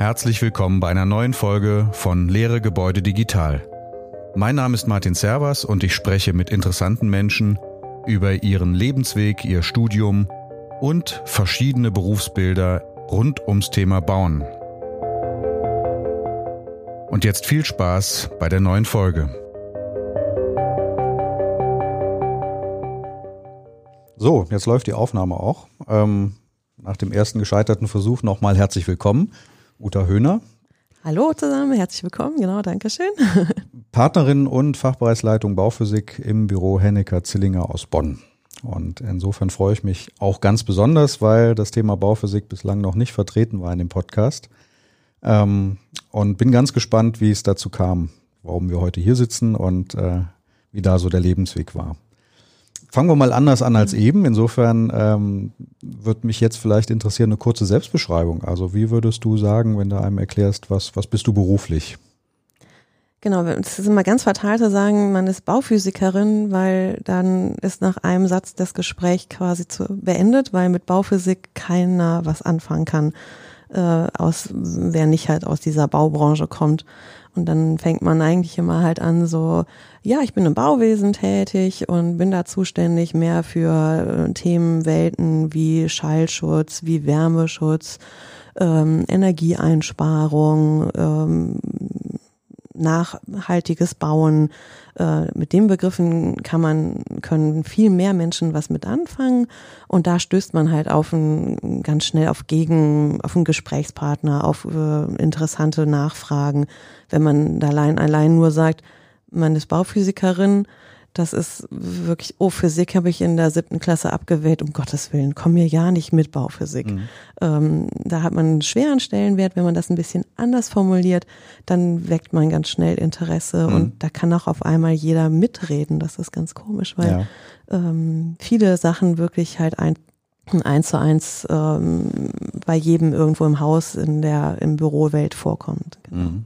Herzlich willkommen bei einer neuen Folge von Lehre Gebäude Digital. Mein Name ist Martin Servas und ich spreche mit interessanten Menschen über ihren Lebensweg, ihr Studium und verschiedene Berufsbilder rund ums Thema Bauen. Und jetzt viel Spaß bei der neuen Folge. So, jetzt läuft die Aufnahme auch. Ähm, nach dem ersten gescheiterten Versuch nochmal herzlich willkommen, Uta Höhner. Hallo zusammen, herzlich willkommen, genau, danke schön. Partnerin und Fachbereichsleitung Bauphysik im Büro Hennecker Zillinger aus Bonn. Und insofern freue ich mich auch ganz besonders, weil das Thema Bauphysik bislang noch nicht vertreten war in dem Podcast. Ähm, und bin ganz gespannt, wie es dazu kam, warum wir heute hier sitzen und äh, wie da so der Lebensweg war. Fangen wir mal anders an als eben. Insofern ähm, wird mich jetzt vielleicht interessieren eine kurze Selbstbeschreibung. Also wie würdest du sagen, wenn du einem erklärst, was, was bist du beruflich? Genau, es ist immer ganz fatal zu sagen, man ist Bauphysikerin, weil dann ist nach einem Satz das Gespräch quasi zu, beendet, weil mit Bauphysik keiner was anfangen kann, äh, aus, wer nicht halt aus dieser Baubranche kommt. Und dann fängt man eigentlich immer halt an, so, ja, ich bin im Bauwesen tätig und bin da zuständig mehr für äh, Themenwelten wie Schallschutz, wie Wärmeschutz, ähm, Energieeinsparung, ähm, nachhaltiges Bauen. Äh, mit den Begriffen kann man, können viel mehr Menschen was mit anfangen. Und da stößt man halt auf ein, ganz schnell auf Gegen, auf einen Gesprächspartner, auf äh, interessante Nachfragen. Wenn man allein, allein nur sagt, man ist Bauphysikerin, das ist wirklich, oh, Physik habe ich in der siebten Klasse abgewählt, um Gottes Willen, komm mir ja nicht mit Bauphysik. Mhm. Ähm, da hat man einen schweren Stellenwert, wenn man das ein bisschen anders formuliert, dann weckt man ganz schnell Interesse mhm. und da kann auch auf einmal jeder mitreden. Das ist ganz komisch, weil ja. ähm, viele Sachen wirklich halt ein, eins zu eins ähm, bei jedem irgendwo im Haus in der im Bürowelt vorkommt. Genau. Mhm.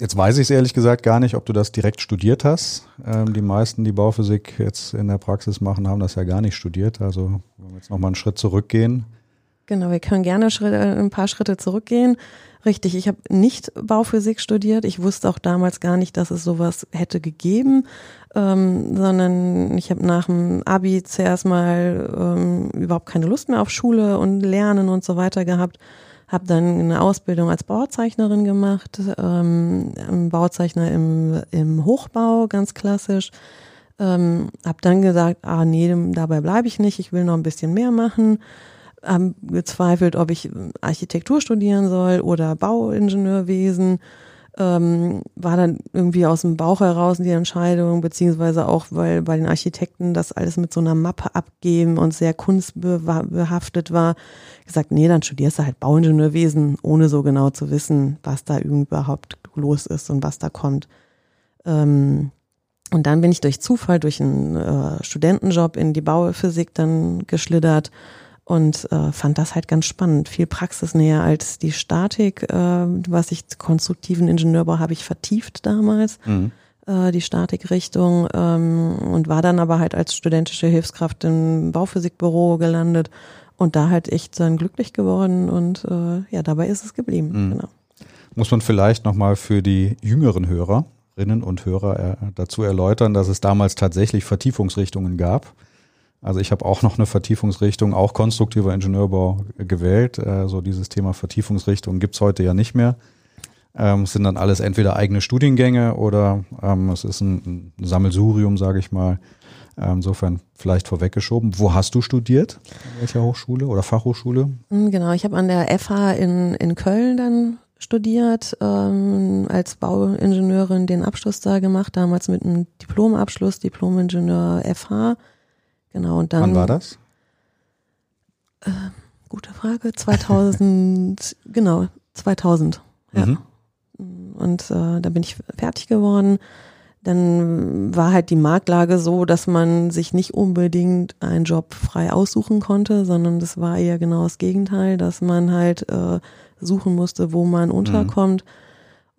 Jetzt weiß ich es ehrlich gesagt gar nicht, ob du das direkt studiert hast. Ähm, die meisten, die Bauphysik jetzt in der Praxis machen, haben das ja gar nicht studiert. Also wenn wir jetzt nochmal einen Schritt zurückgehen. Genau, wir können gerne ein paar Schritte zurückgehen. Richtig, ich habe nicht Bauphysik studiert. Ich wusste auch damals gar nicht, dass es sowas hätte gegeben, ähm, sondern ich habe nach dem Abi zuerst mal ähm, überhaupt keine Lust mehr auf Schule und Lernen und so weiter gehabt habe dann eine Ausbildung als Bauzeichnerin gemacht, ähm, Bauzeichner im, im Hochbau, ganz klassisch. Ähm, habe dann gesagt, ah nee, dabei bleibe ich nicht, ich will noch ein bisschen mehr machen. Habe gezweifelt, ob ich Architektur studieren soll oder Bauingenieurwesen ähm, war dann irgendwie aus dem Bauch heraus die Entscheidung, beziehungsweise auch, weil bei den Architekten das alles mit so einer Mappe abgeben und sehr kunstbehaftet war, gesagt, nee, dann studierst du halt Bauingenieurwesen, ohne so genau zu wissen, was da überhaupt los ist und was da kommt. Ähm, und dann bin ich durch Zufall, durch einen äh, Studentenjob in die Bauphysik dann geschlittert und äh, fand das halt ganz spannend. Viel praxisnäher als die Statik, äh, was ich konstruktiven Ingenieurbau habe ich vertieft damals, mhm. äh, die Statikrichtung ähm, und war dann aber halt als studentische Hilfskraft im Bauphysikbüro gelandet und da halt echt dann glücklich geworden und äh, ja, dabei ist es geblieben. Mhm. Genau. Muss man vielleicht nochmal für die jüngeren Hörerinnen und Hörer äh, dazu erläutern, dass es damals tatsächlich Vertiefungsrichtungen gab also ich habe auch noch eine Vertiefungsrichtung, auch konstruktiver Ingenieurbau gewählt. Äh, so dieses Thema Vertiefungsrichtung gibt's heute ja nicht mehr. Ähm, es sind dann alles entweder eigene Studiengänge oder ähm, es ist ein, Sammelsurium, sage ich mal. Ähm, insofern vielleicht vorweggeschoben. Wo hast du studiert? In welcher Hochschule oder Fachhochschule? Hm, genau, ich habe an der FH in, in Köln dann studiert, ähm, als Bauingenieurin den Abschluss da gemacht, damals mit einem Diplomabschluss, Diplomingenieur FH. Genau, und dann. Wann war das? Äh, gute Frage. 2000, genau, 2000. Ja. Mhm. Und äh, da bin ich fertig geworden. Dann war halt die Marktlage so, dass man sich nicht unbedingt einen Job frei aussuchen konnte, sondern das war eher genau das Gegenteil, dass man halt äh, suchen musste, wo man mhm. unterkommt. Mhm.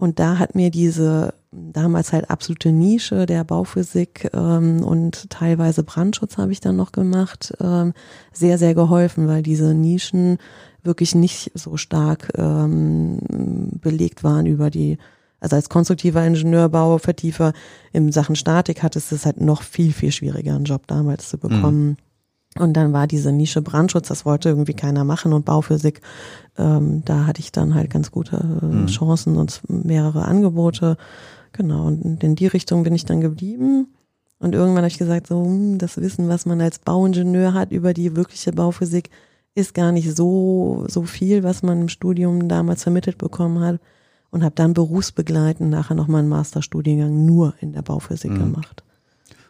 Und da hat mir diese damals halt absolute Nische der Bauphysik ähm, und teilweise Brandschutz habe ich dann noch gemacht, ähm, sehr, sehr geholfen, weil diese Nischen wirklich nicht so stark ähm, belegt waren über die, also als konstruktiver Ingenieurbau, Vertiefer in Sachen Statik hattest es halt noch viel, viel schwieriger, einen Job damals zu bekommen. Mhm. Und dann war diese Nische Brandschutz, das wollte irgendwie keiner machen und Bauphysik, ähm, da hatte ich dann halt ganz gute äh, mhm. Chancen und mehrere Angebote. Genau, und in die Richtung bin ich dann geblieben. Und irgendwann habe ich gesagt, so, hm, das Wissen, was man als Bauingenieur hat über die wirkliche Bauphysik, ist gar nicht so, so viel, was man im Studium damals vermittelt bekommen hat. Und habe dann berufsbegleitend nachher nochmal einen Masterstudiengang nur in der Bauphysik mhm. gemacht.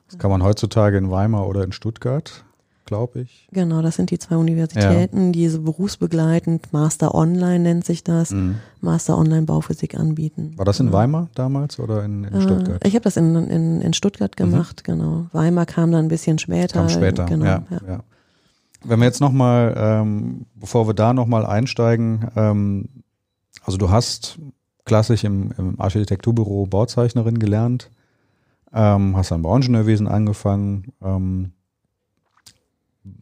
Das kann man heutzutage in Weimar oder in Stuttgart glaube ich. Genau, das sind die zwei Universitäten, ja. die so berufsbegleitend, Master Online nennt sich das, mhm. Master Online Bauphysik anbieten. War das in ja. Weimar damals oder in, in Stuttgart? Äh, ich habe das in, in, in Stuttgart mhm. gemacht, mhm. genau. Weimar kam dann ein bisschen später. Kam später, genau, ja, ja. Wenn wir jetzt nochmal, ähm, bevor wir da nochmal einsteigen, ähm, also du hast klassisch im, im Architekturbüro Bauzeichnerin gelernt, ähm, hast dann Bauingenieurwesen angefangen, ähm,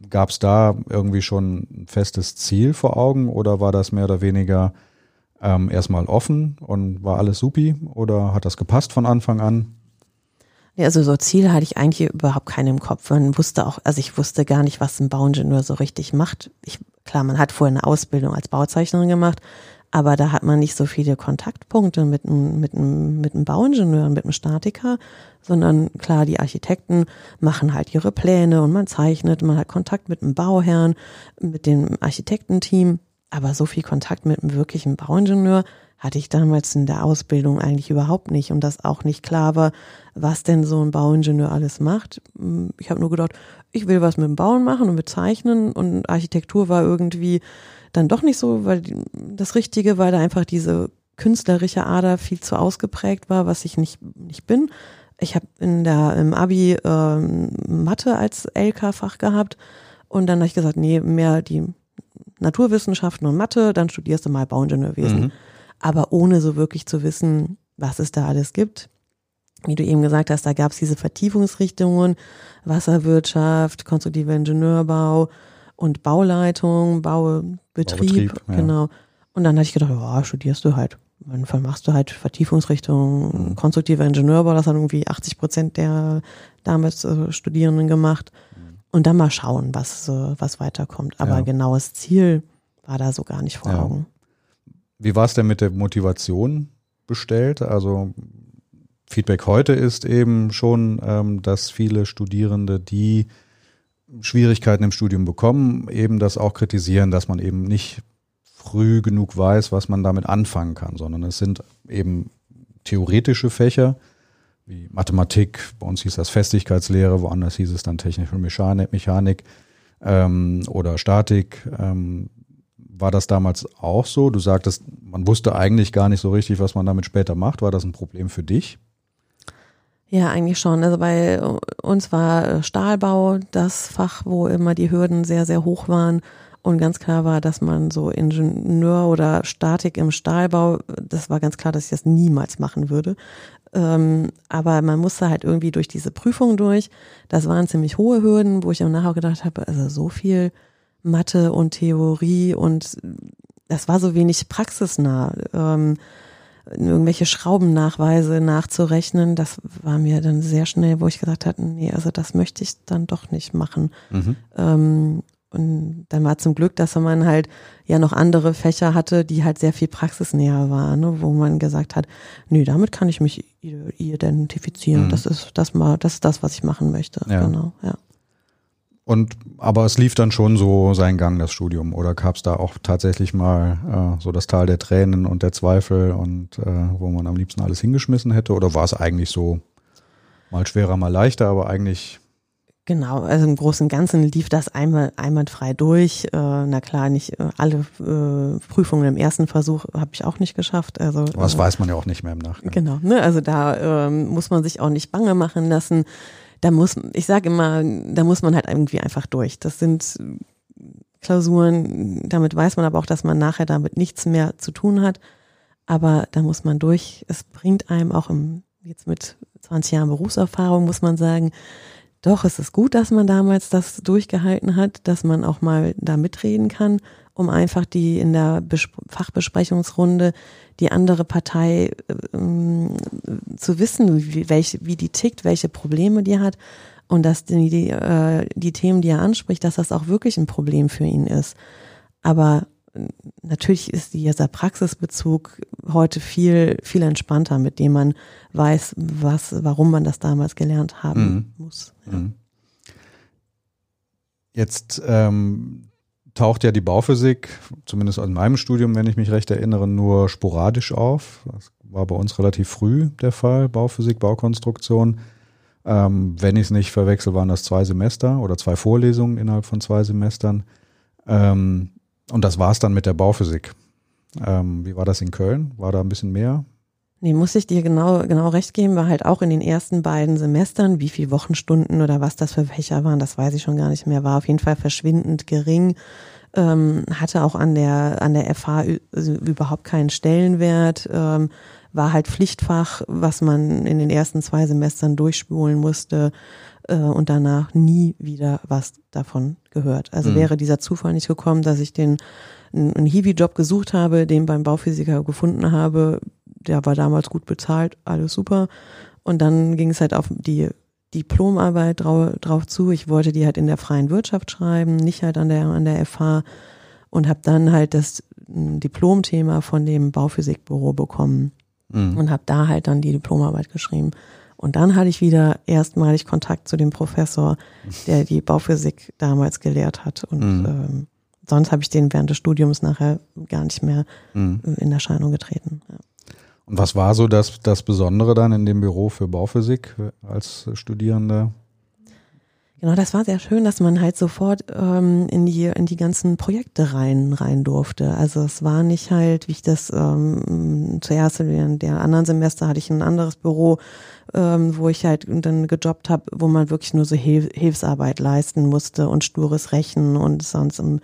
Gab es da irgendwie schon ein festes Ziel vor Augen oder war das mehr oder weniger ähm, erstmal offen und war alles supi oder hat das gepasst von Anfang an? Ja, also so Ziele hatte ich eigentlich überhaupt keinen im Kopf. Man wusste auch, also ich wusste gar nicht, was ein Bauingenieur so richtig macht. Ich, klar, man hat vorher eine Ausbildung als Bauzeichnerin gemacht, aber da hat man nicht so viele Kontaktpunkte mit einem, mit einem, mit einem Bauingenieur, mit einem Statiker, sondern klar, die Architekten machen halt ihre Pläne und man zeichnet, man hat Kontakt mit dem Bauherrn, mit dem Architektenteam, aber so viel Kontakt mit einem wirklichen Bauingenieur hatte ich damals in der Ausbildung eigentlich überhaupt nicht und das auch nicht klar war, was denn so ein Bauingenieur alles macht. Ich habe nur gedacht, ich will was mit dem Bauen machen und mit Zeichnen und Architektur war irgendwie dann doch nicht so, weil das Richtige, weil da einfach diese künstlerische Ader viel zu ausgeprägt war, was ich nicht, nicht bin. Ich habe in der im Abi ähm, Mathe als LK-Fach gehabt und dann habe ich gesagt, nee, mehr die Naturwissenschaften und Mathe, dann studierst du mal Bauingenieurwesen. Mhm. Aber ohne so wirklich zu wissen, was es da alles gibt. Wie du eben gesagt hast, da gab es diese Vertiefungsrichtungen, Wasserwirtschaft, konstruktiver Ingenieurbau, und Bauleitung, Baubetrieb, Baubetrieb ja. genau. Und dann hatte ich gedacht, ja, studierst du halt. Dann machst du halt Vertiefungsrichtung, mhm. konstruktiver Ingenieurbau, das hat irgendwie 80 Prozent der damals äh, Studierenden gemacht. Mhm. Und dann mal schauen, was, äh, was weiterkommt. Aber ja. genaues Ziel war da so gar nicht vor ja. Augen. Wie war es denn mit der Motivation bestellt? Also Feedback heute ist eben schon, ähm, dass viele Studierende, die Schwierigkeiten im Studium bekommen, eben das auch kritisieren, dass man eben nicht früh genug weiß, was man damit anfangen kann, sondern es sind eben theoretische Fächer wie Mathematik, bei uns hieß das Festigkeitslehre, woanders hieß es dann technische Mechanik, Mechanik ähm, oder Statik. Ähm, war das damals auch so? Du sagtest, man wusste eigentlich gar nicht so richtig, was man damit später macht. War das ein Problem für dich? Ja, eigentlich schon. Also bei uns war äh, Stahlbau das Fach, wo immer die Hürden sehr, sehr hoch waren. Und ganz klar war, dass man so Ingenieur oder Statik im Stahlbau, das war ganz klar, dass ich das niemals machen würde. Ähm, aber man musste halt irgendwie durch diese Prüfung durch. Das waren ziemlich hohe Hürden, wo ich auch nachher gedacht habe, also so viel Mathe und Theorie und das war so wenig praxisnah. Ähm, irgendwelche Schraubennachweise nachzurechnen, das war mir dann sehr schnell, wo ich gesagt hatte, nee, also das möchte ich dann doch nicht machen. Mhm. Ähm, und dann war zum Glück, dass man halt ja noch andere Fächer hatte, die halt sehr viel praxisnäher waren, ne, wo man gesagt hat, nee, damit kann ich mich identifizieren. Mhm. Das ist das mal, das ist das, was ich machen möchte. Ja. Genau, ja. Und aber es lief dann schon so seinen Gang, das Studium, oder gab es da auch tatsächlich mal äh, so das Tal der Tränen und der Zweifel und äh, wo man am liebsten alles hingeschmissen hätte? Oder war es eigentlich so mal schwerer, mal leichter, aber eigentlich Genau, also im Großen und Ganzen lief das einmal einwandfrei durch. Äh, na klar, nicht äh, alle äh, Prüfungen im ersten Versuch habe ich auch nicht geschafft. Also das äh, weiß man ja auch nicht mehr im Nachgang. Genau, ne? also da ähm, muss man sich auch nicht bange machen lassen da muss, ich sage immer, da muss man halt irgendwie einfach durch. Das sind Klausuren, damit weiß man aber auch, dass man nachher damit nichts mehr zu tun hat. Aber da muss man durch. Es bringt einem auch im, jetzt mit 20 Jahren Berufserfahrung, muss man sagen, doch, es ist gut, dass man damals das durchgehalten hat, dass man auch mal da mitreden kann, um einfach die in der Bes Fachbesprechungsrunde die andere Partei ähm, zu wissen, wie, welche, wie die tickt, welche Probleme die hat und dass die, die, äh, die Themen, die er anspricht, dass das auch wirklich ein Problem für ihn ist. Aber natürlich ist dieser Praxisbezug heute viel, viel entspannter, mit dem man weiß, was, warum man das damals gelernt haben mhm. muss. Ja. Mhm. Jetzt ähm, taucht ja die Bauphysik, zumindest in meinem Studium, wenn ich mich recht erinnere, nur sporadisch auf. Das war bei uns relativ früh der Fall, Bauphysik, Baukonstruktion. Ähm, wenn ich es nicht verwechsel, waren das zwei Semester oder zwei Vorlesungen innerhalb von zwei Semestern. Ähm, und das war es dann mit der Bauphysik. Ähm, wie war das in Köln? War da ein bisschen mehr? Nee, muss ich dir genau, genau recht geben, war halt auch in den ersten beiden Semestern, wie viel Wochenstunden oder was das für Fächer waren, das weiß ich schon gar nicht mehr, war auf jeden Fall verschwindend gering, ähm, hatte auch an der, an der FH also überhaupt keinen Stellenwert, ähm, war halt Pflichtfach, was man in den ersten zwei Semestern durchspulen musste äh, und danach nie wieder was davon gehört. Also mhm. wäre dieser Zufall nicht gekommen, dass ich den einen Hiwi-Job gesucht habe, den beim Bauphysiker gefunden habe, der war damals gut bezahlt, alles super. Und dann ging es halt auf die Diplomarbeit drauf, drauf zu. Ich wollte die halt in der freien Wirtschaft schreiben, nicht halt an der an der FH und habe dann halt das Diplomthema von dem Bauphysikbüro bekommen mhm. und habe da halt dann die Diplomarbeit geschrieben. Und dann hatte ich wieder erstmalig Kontakt zu dem Professor, der die Bauphysik damals gelehrt hat. Und mhm. ähm, sonst habe ich den während des Studiums nachher gar nicht mehr mhm. in Erscheinung getreten. Ja. Und was war so das, das Besondere dann in dem Büro für Bauphysik als Studierender? Genau, das war sehr schön, dass man halt sofort ähm, in die in die ganzen Projekte rein rein durfte. Also es war nicht halt, wie ich das ähm, zuerst in der anderen Semester hatte ich ein anderes Büro, ähm, wo ich halt dann gejobbt habe, wo man wirklich nur so Hilf Hilfsarbeit leisten musste und stures Rechen und sonst im,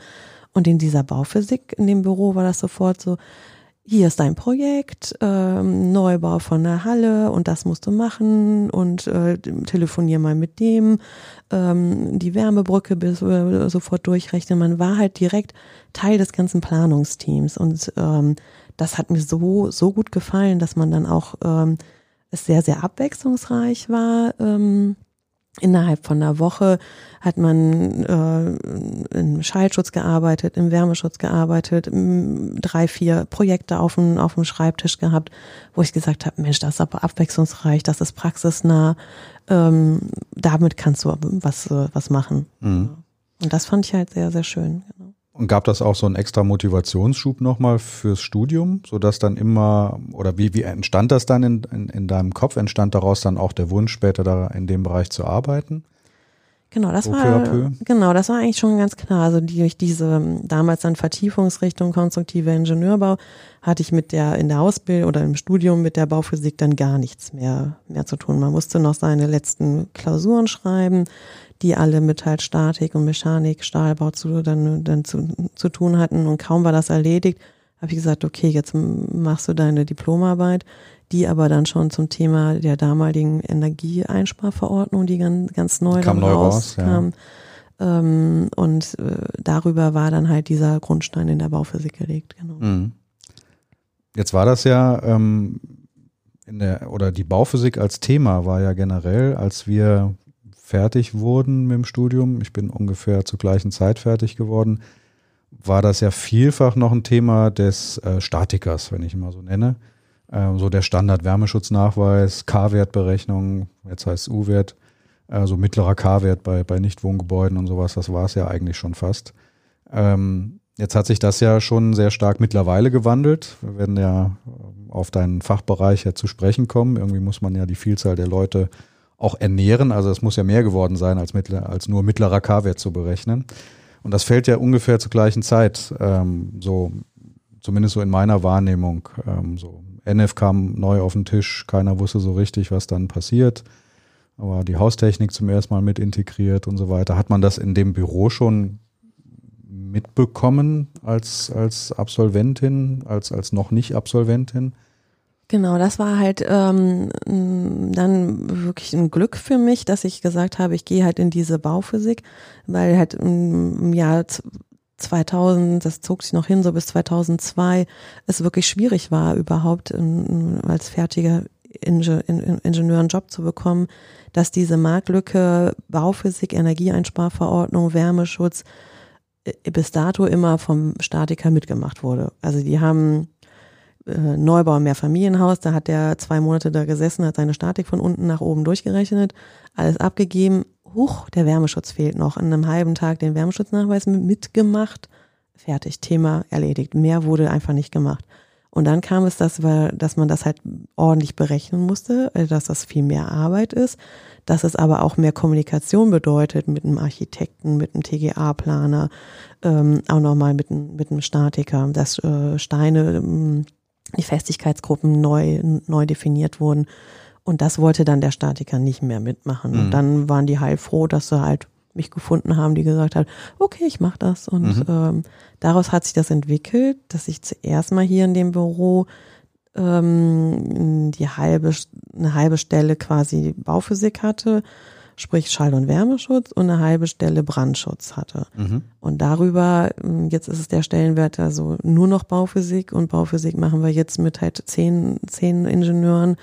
und in dieser Bauphysik in dem Büro war das sofort so, hier ist dein Projekt, ähm, Neubau von der Halle und das musst du machen und äh, telefonier mal mit dem, ähm, die Wärmebrücke bis äh, sofort durchrechnen. Man war halt direkt Teil des ganzen Planungsteams und ähm, das hat mir so, so gut gefallen, dass man dann auch ähm, es sehr, sehr abwechslungsreich war. Ähm, Innerhalb von einer Woche hat man äh, im Schallschutz gearbeitet, im Wärmeschutz gearbeitet, drei, vier Projekte auf dem, auf dem Schreibtisch gehabt, wo ich gesagt habe, Mensch, das ist aber abwechslungsreich, das ist praxisnah, ähm, damit kannst du was, was machen. Mhm. Und das fand ich halt sehr, sehr schön. Genau. Und gab das auch so einen extra Motivationsschub nochmal fürs Studium, sodass dann immer, oder wie, wie entstand das dann in, in, in deinem Kopf? Entstand daraus dann auch der Wunsch, später da in dem Bereich zu arbeiten? Genau, das war genau, das war eigentlich schon ganz klar. Also die, durch diese damals dann Vertiefungsrichtung konstruktive Ingenieurbau hatte ich mit der in der Ausbildung oder im Studium mit der Bauphysik dann gar nichts mehr mehr zu tun. Man musste noch seine letzten Klausuren schreiben die alle mit halt Statik und Mechanik, Stahlbau zu, dann, dann zu, zu tun hatten. Und kaum war das erledigt, habe ich gesagt, okay, jetzt machst du deine Diplomarbeit, die aber dann schon zum Thema der damaligen Energieeinsparverordnung, die ganz, ganz neu, kam neu raus, kam. Ja. Ähm, und äh, darüber war dann halt dieser Grundstein in der Bauphysik gelegt, genau. Mhm. Jetzt war das ja ähm, in der, oder die Bauphysik als Thema war ja generell, als wir fertig wurden mit dem Studium, ich bin ungefähr zur gleichen Zeit fertig geworden, war das ja vielfach noch ein Thema des äh, Statikers, wenn ich ihn mal so nenne. Ähm, so der Standard-Wärmeschutznachweis, K-Wertberechnung, jetzt heißt es U-Wert, so mittlerer K-Wert bei, bei Nichtwohngebäuden und sowas, das war es ja eigentlich schon fast. Ähm, jetzt hat sich das ja schon sehr stark mittlerweile gewandelt. Wir werden ja ähm, auf deinen Fachbereich ja zu sprechen kommen. Irgendwie muss man ja die Vielzahl der Leute auch ernähren. Also es muss ja mehr geworden sein, als, mittler, als nur mittlerer K-Wert zu berechnen. Und das fällt ja ungefähr zur gleichen Zeit, ähm, so zumindest so in meiner Wahrnehmung. Ähm, so NF kam neu auf den Tisch, keiner wusste so richtig, was dann passiert. Aber die Haustechnik zum ersten Mal mit integriert und so weiter. Hat man das in dem Büro schon mitbekommen als, als Absolventin, als, als noch nicht Absolventin? Genau, das war halt ähm, dann wirklich ein Glück für mich, dass ich gesagt habe, ich gehe halt in diese Bauphysik, weil halt im Jahr 2000, das zog sich noch hin, so bis 2002, es wirklich schwierig war, überhaupt in, als fertiger Inge Ingenieur einen Job zu bekommen, dass diese Marktlücke Bauphysik, Energieeinsparverordnung, Wärmeschutz äh, bis dato immer vom Statiker mitgemacht wurde. Also die haben äh, Neubau Mehrfamilienhaus, da hat der zwei Monate da gesessen, hat seine Statik von unten nach oben durchgerechnet, alles abgegeben. Huch, der Wärmeschutz fehlt noch. In einem halben Tag den Wärmeschutznachweis mitgemacht. Fertig, Thema erledigt. Mehr wurde einfach nicht gemacht. Und dann kam es, dass, dass man das halt ordentlich berechnen musste, äh, dass das viel mehr Arbeit ist, dass es aber auch mehr Kommunikation bedeutet mit einem Architekten, mit einem TGA-Planer, ähm, auch nochmal mit, mit einem Statiker, dass äh, Steine ähm, die Festigkeitsgruppen neu, neu definiert wurden. Und das wollte dann der Statiker nicht mehr mitmachen. Mhm. Und dann waren die heilfroh, dass sie halt mich gefunden haben, die gesagt hat, okay, ich mache das. Und mhm. ähm, daraus hat sich das entwickelt, dass ich zuerst mal hier in dem Büro ähm, die halbe, eine halbe Stelle quasi Bauphysik hatte sprich Schall- und Wärmeschutz und eine halbe Stelle Brandschutz hatte. Mhm. Und darüber, hm, jetzt ist es der Stellenwert also nur noch Bauphysik und Bauphysik machen wir jetzt mit halt zehn, zehn Ingenieuren.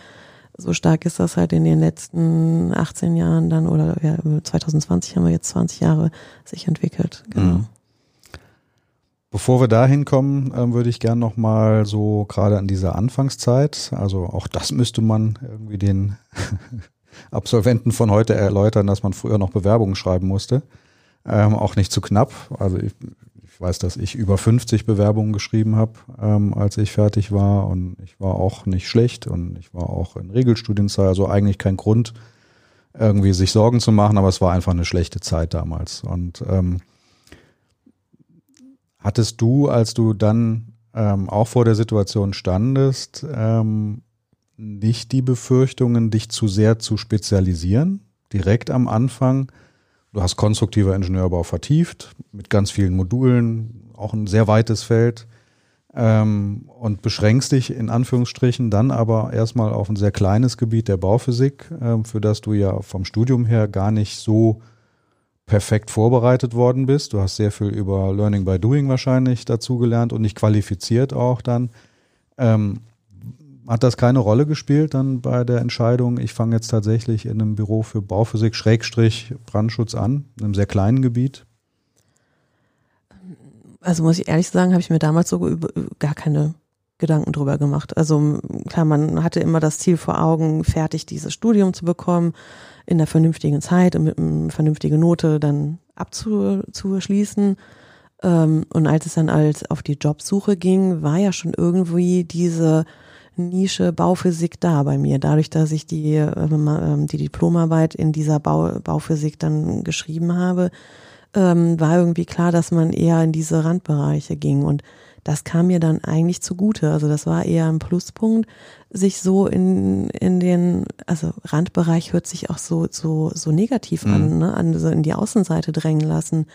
So stark ist das halt in den letzten 18 Jahren dann oder ja, 2020 haben wir jetzt 20 Jahre sich entwickelt. Genau. Mhm. Bevor wir da hinkommen, äh, würde ich gern nochmal so gerade an dieser Anfangszeit, also auch das müsste man irgendwie den Absolventen von heute erläutern, dass man früher noch Bewerbungen schreiben musste. Ähm, auch nicht zu knapp. Also ich, ich, weiß, dass ich über 50 Bewerbungen geschrieben habe, ähm, als ich fertig war. Und ich war auch nicht schlecht und ich war auch in Regelstudienzeit. Also eigentlich kein Grund, irgendwie sich Sorgen zu machen, aber es war einfach eine schlechte Zeit damals. Und ähm, hattest du, als du dann ähm, auch vor der Situation standest, ähm, nicht die Befürchtungen, dich zu sehr zu spezialisieren, direkt am Anfang. Du hast konstruktiver Ingenieurbau vertieft, mit ganz vielen Modulen, auch ein sehr weites Feld ähm, und beschränkst dich in Anführungsstrichen dann aber erstmal auf ein sehr kleines Gebiet der Bauphysik, äh, für das du ja vom Studium her gar nicht so perfekt vorbereitet worden bist. Du hast sehr viel über Learning by Doing wahrscheinlich dazugelernt und nicht qualifiziert auch dann. Ähm, hat das keine Rolle gespielt dann bei der Entscheidung, ich fange jetzt tatsächlich in einem Büro für Bauphysik Schrägstrich Brandschutz an, in einem sehr kleinen Gebiet? Also muss ich ehrlich sagen, habe ich mir damals so gar keine Gedanken drüber gemacht. Also klar, man hatte immer das Ziel vor Augen, fertig dieses Studium zu bekommen, in der vernünftigen Zeit und mit einer vernünftigen Note dann abzuschließen. Ähm, und als es dann als auf die Jobsuche ging, war ja schon irgendwie diese Nische Bauphysik da bei mir. Dadurch, dass ich die, äh, die Diplomarbeit in dieser Bau, Bauphysik dann geschrieben habe, ähm, war irgendwie klar, dass man eher in diese Randbereiche ging. Und das kam mir dann eigentlich zugute. Also das war eher ein Pluspunkt, sich so in, in den, also Randbereich hört sich auch so, so, so negativ mhm. an, ne? an so in die Außenseite drängen lassen.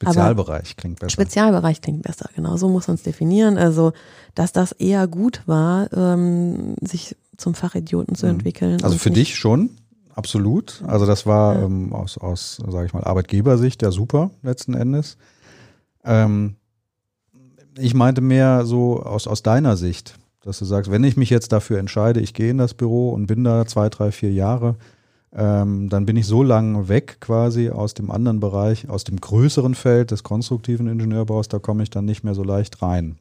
Spezialbereich Aber klingt besser. Spezialbereich klingt besser, genau. So muss man es definieren. Also, dass das eher gut war, ähm, sich zum Fachidioten zu mhm. entwickeln. Also für dich schon, absolut. Also das war ja. ähm, aus, aus sage ich mal, Arbeitgebersicht ja super letzten Endes. Ähm, ich meinte mehr so aus, aus deiner Sicht, dass du sagst, wenn ich mich jetzt dafür entscheide, ich gehe in das Büro und bin da zwei, drei, vier Jahre, ähm, dann bin ich so lang weg quasi aus dem anderen Bereich, aus dem größeren Feld des konstruktiven Ingenieurbaus, da komme ich dann nicht mehr so leicht rein.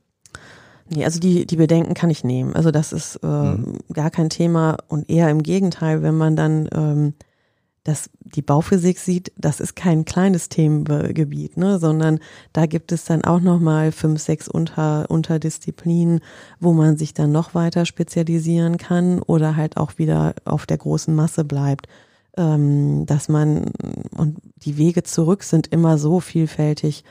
Nee, also die, die Bedenken kann ich nehmen. Also das ist äh, mhm. gar kein Thema und eher im Gegenteil, wenn man dann ähm, das, die Bauphysik sieht, das ist kein kleines Themengebiet, ne, sondern da gibt es dann auch nochmal fünf, sechs Unter, Unterdisziplinen, wo man sich dann noch weiter spezialisieren kann oder halt auch wieder auf der großen Masse bleibt. Ähm, dass man, und die Wege zurück sind immer so vielfältig,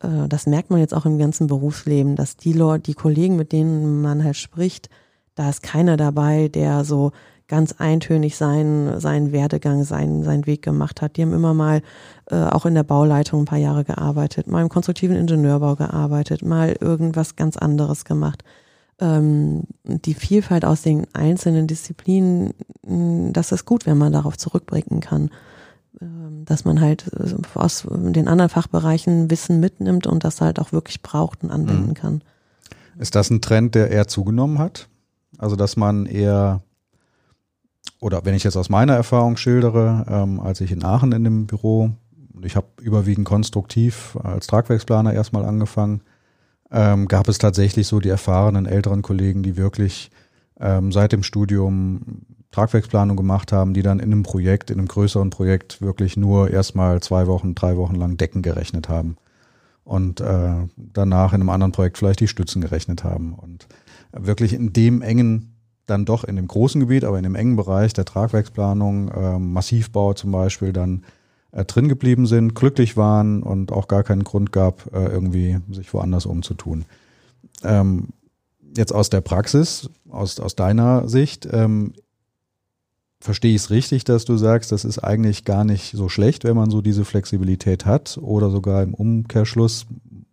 äh, das merkt man jetzt auch im ganzen Berufsleben, dass die Leute, die Kollegen, mit denen man halt spricht, da ist keiner dabei, der so ganz eintönig seinen, seinen Werdegang, seinen, seinen Weg gemacht hat. Die haben immer mal äh, auch in der Bauleitung ein paar Jahre gearbeitet, mal im konstruktiven Ingenieurbau gearbeitet, mal irgendwas ganz anderes gemacht. Ähm, die Vielfalt aus den einzelnen Disziplinen, das ist gut, wenn man darauf zurückblicken kann. Ähm, dass man halt äh, aus den anderen Fachbereichen Wissen mitnimmt und das halt auch wirklich braucht und anwenden mhm. kann. Ist das ein Trend, der eher zugenommen hat? Also dass man eher, oder wenn ich jetzt aus meiner Erfahrung schildere, ähm, als ich in Aachen in dem Büro, ich habe überwiegend konstruktiv als Tragwerksplaner erstmal angefangen, ähm, gab es tatsächlich so die erfahrenen älteren Kollegen, die wirklich ähm, seit dem Studium Tragwerksplanung gemacht haben, die dann in einem Projekt, in einem größeren Projekt wirklich nur erstmal zwei Wochen, drei Wochen lang Decken gerechnet haben und äh, danach in einem anderen Projekt vielleicht die Stützen gerechnet haben. Und wirklich in dem engen, dann doch in dem großen Gebiet, aber in dem engen Bereich der Tragwerksplanung, äh, Massivbau zum Beispiel, dann äh, drin geblieben sind, glücklich waren und auch gar keinen Grund gab, äh, irgendwie sich woanders umzutun. Ähm, jetzt aus der Praxis, aus, aus deiner Sicht, ähm, verstehe ich es richtig, dass du sagst, das ist eigentlich gar nicht so schlecht, wenn man so diese Flexibilität hat oder sogar im Umkehrschluss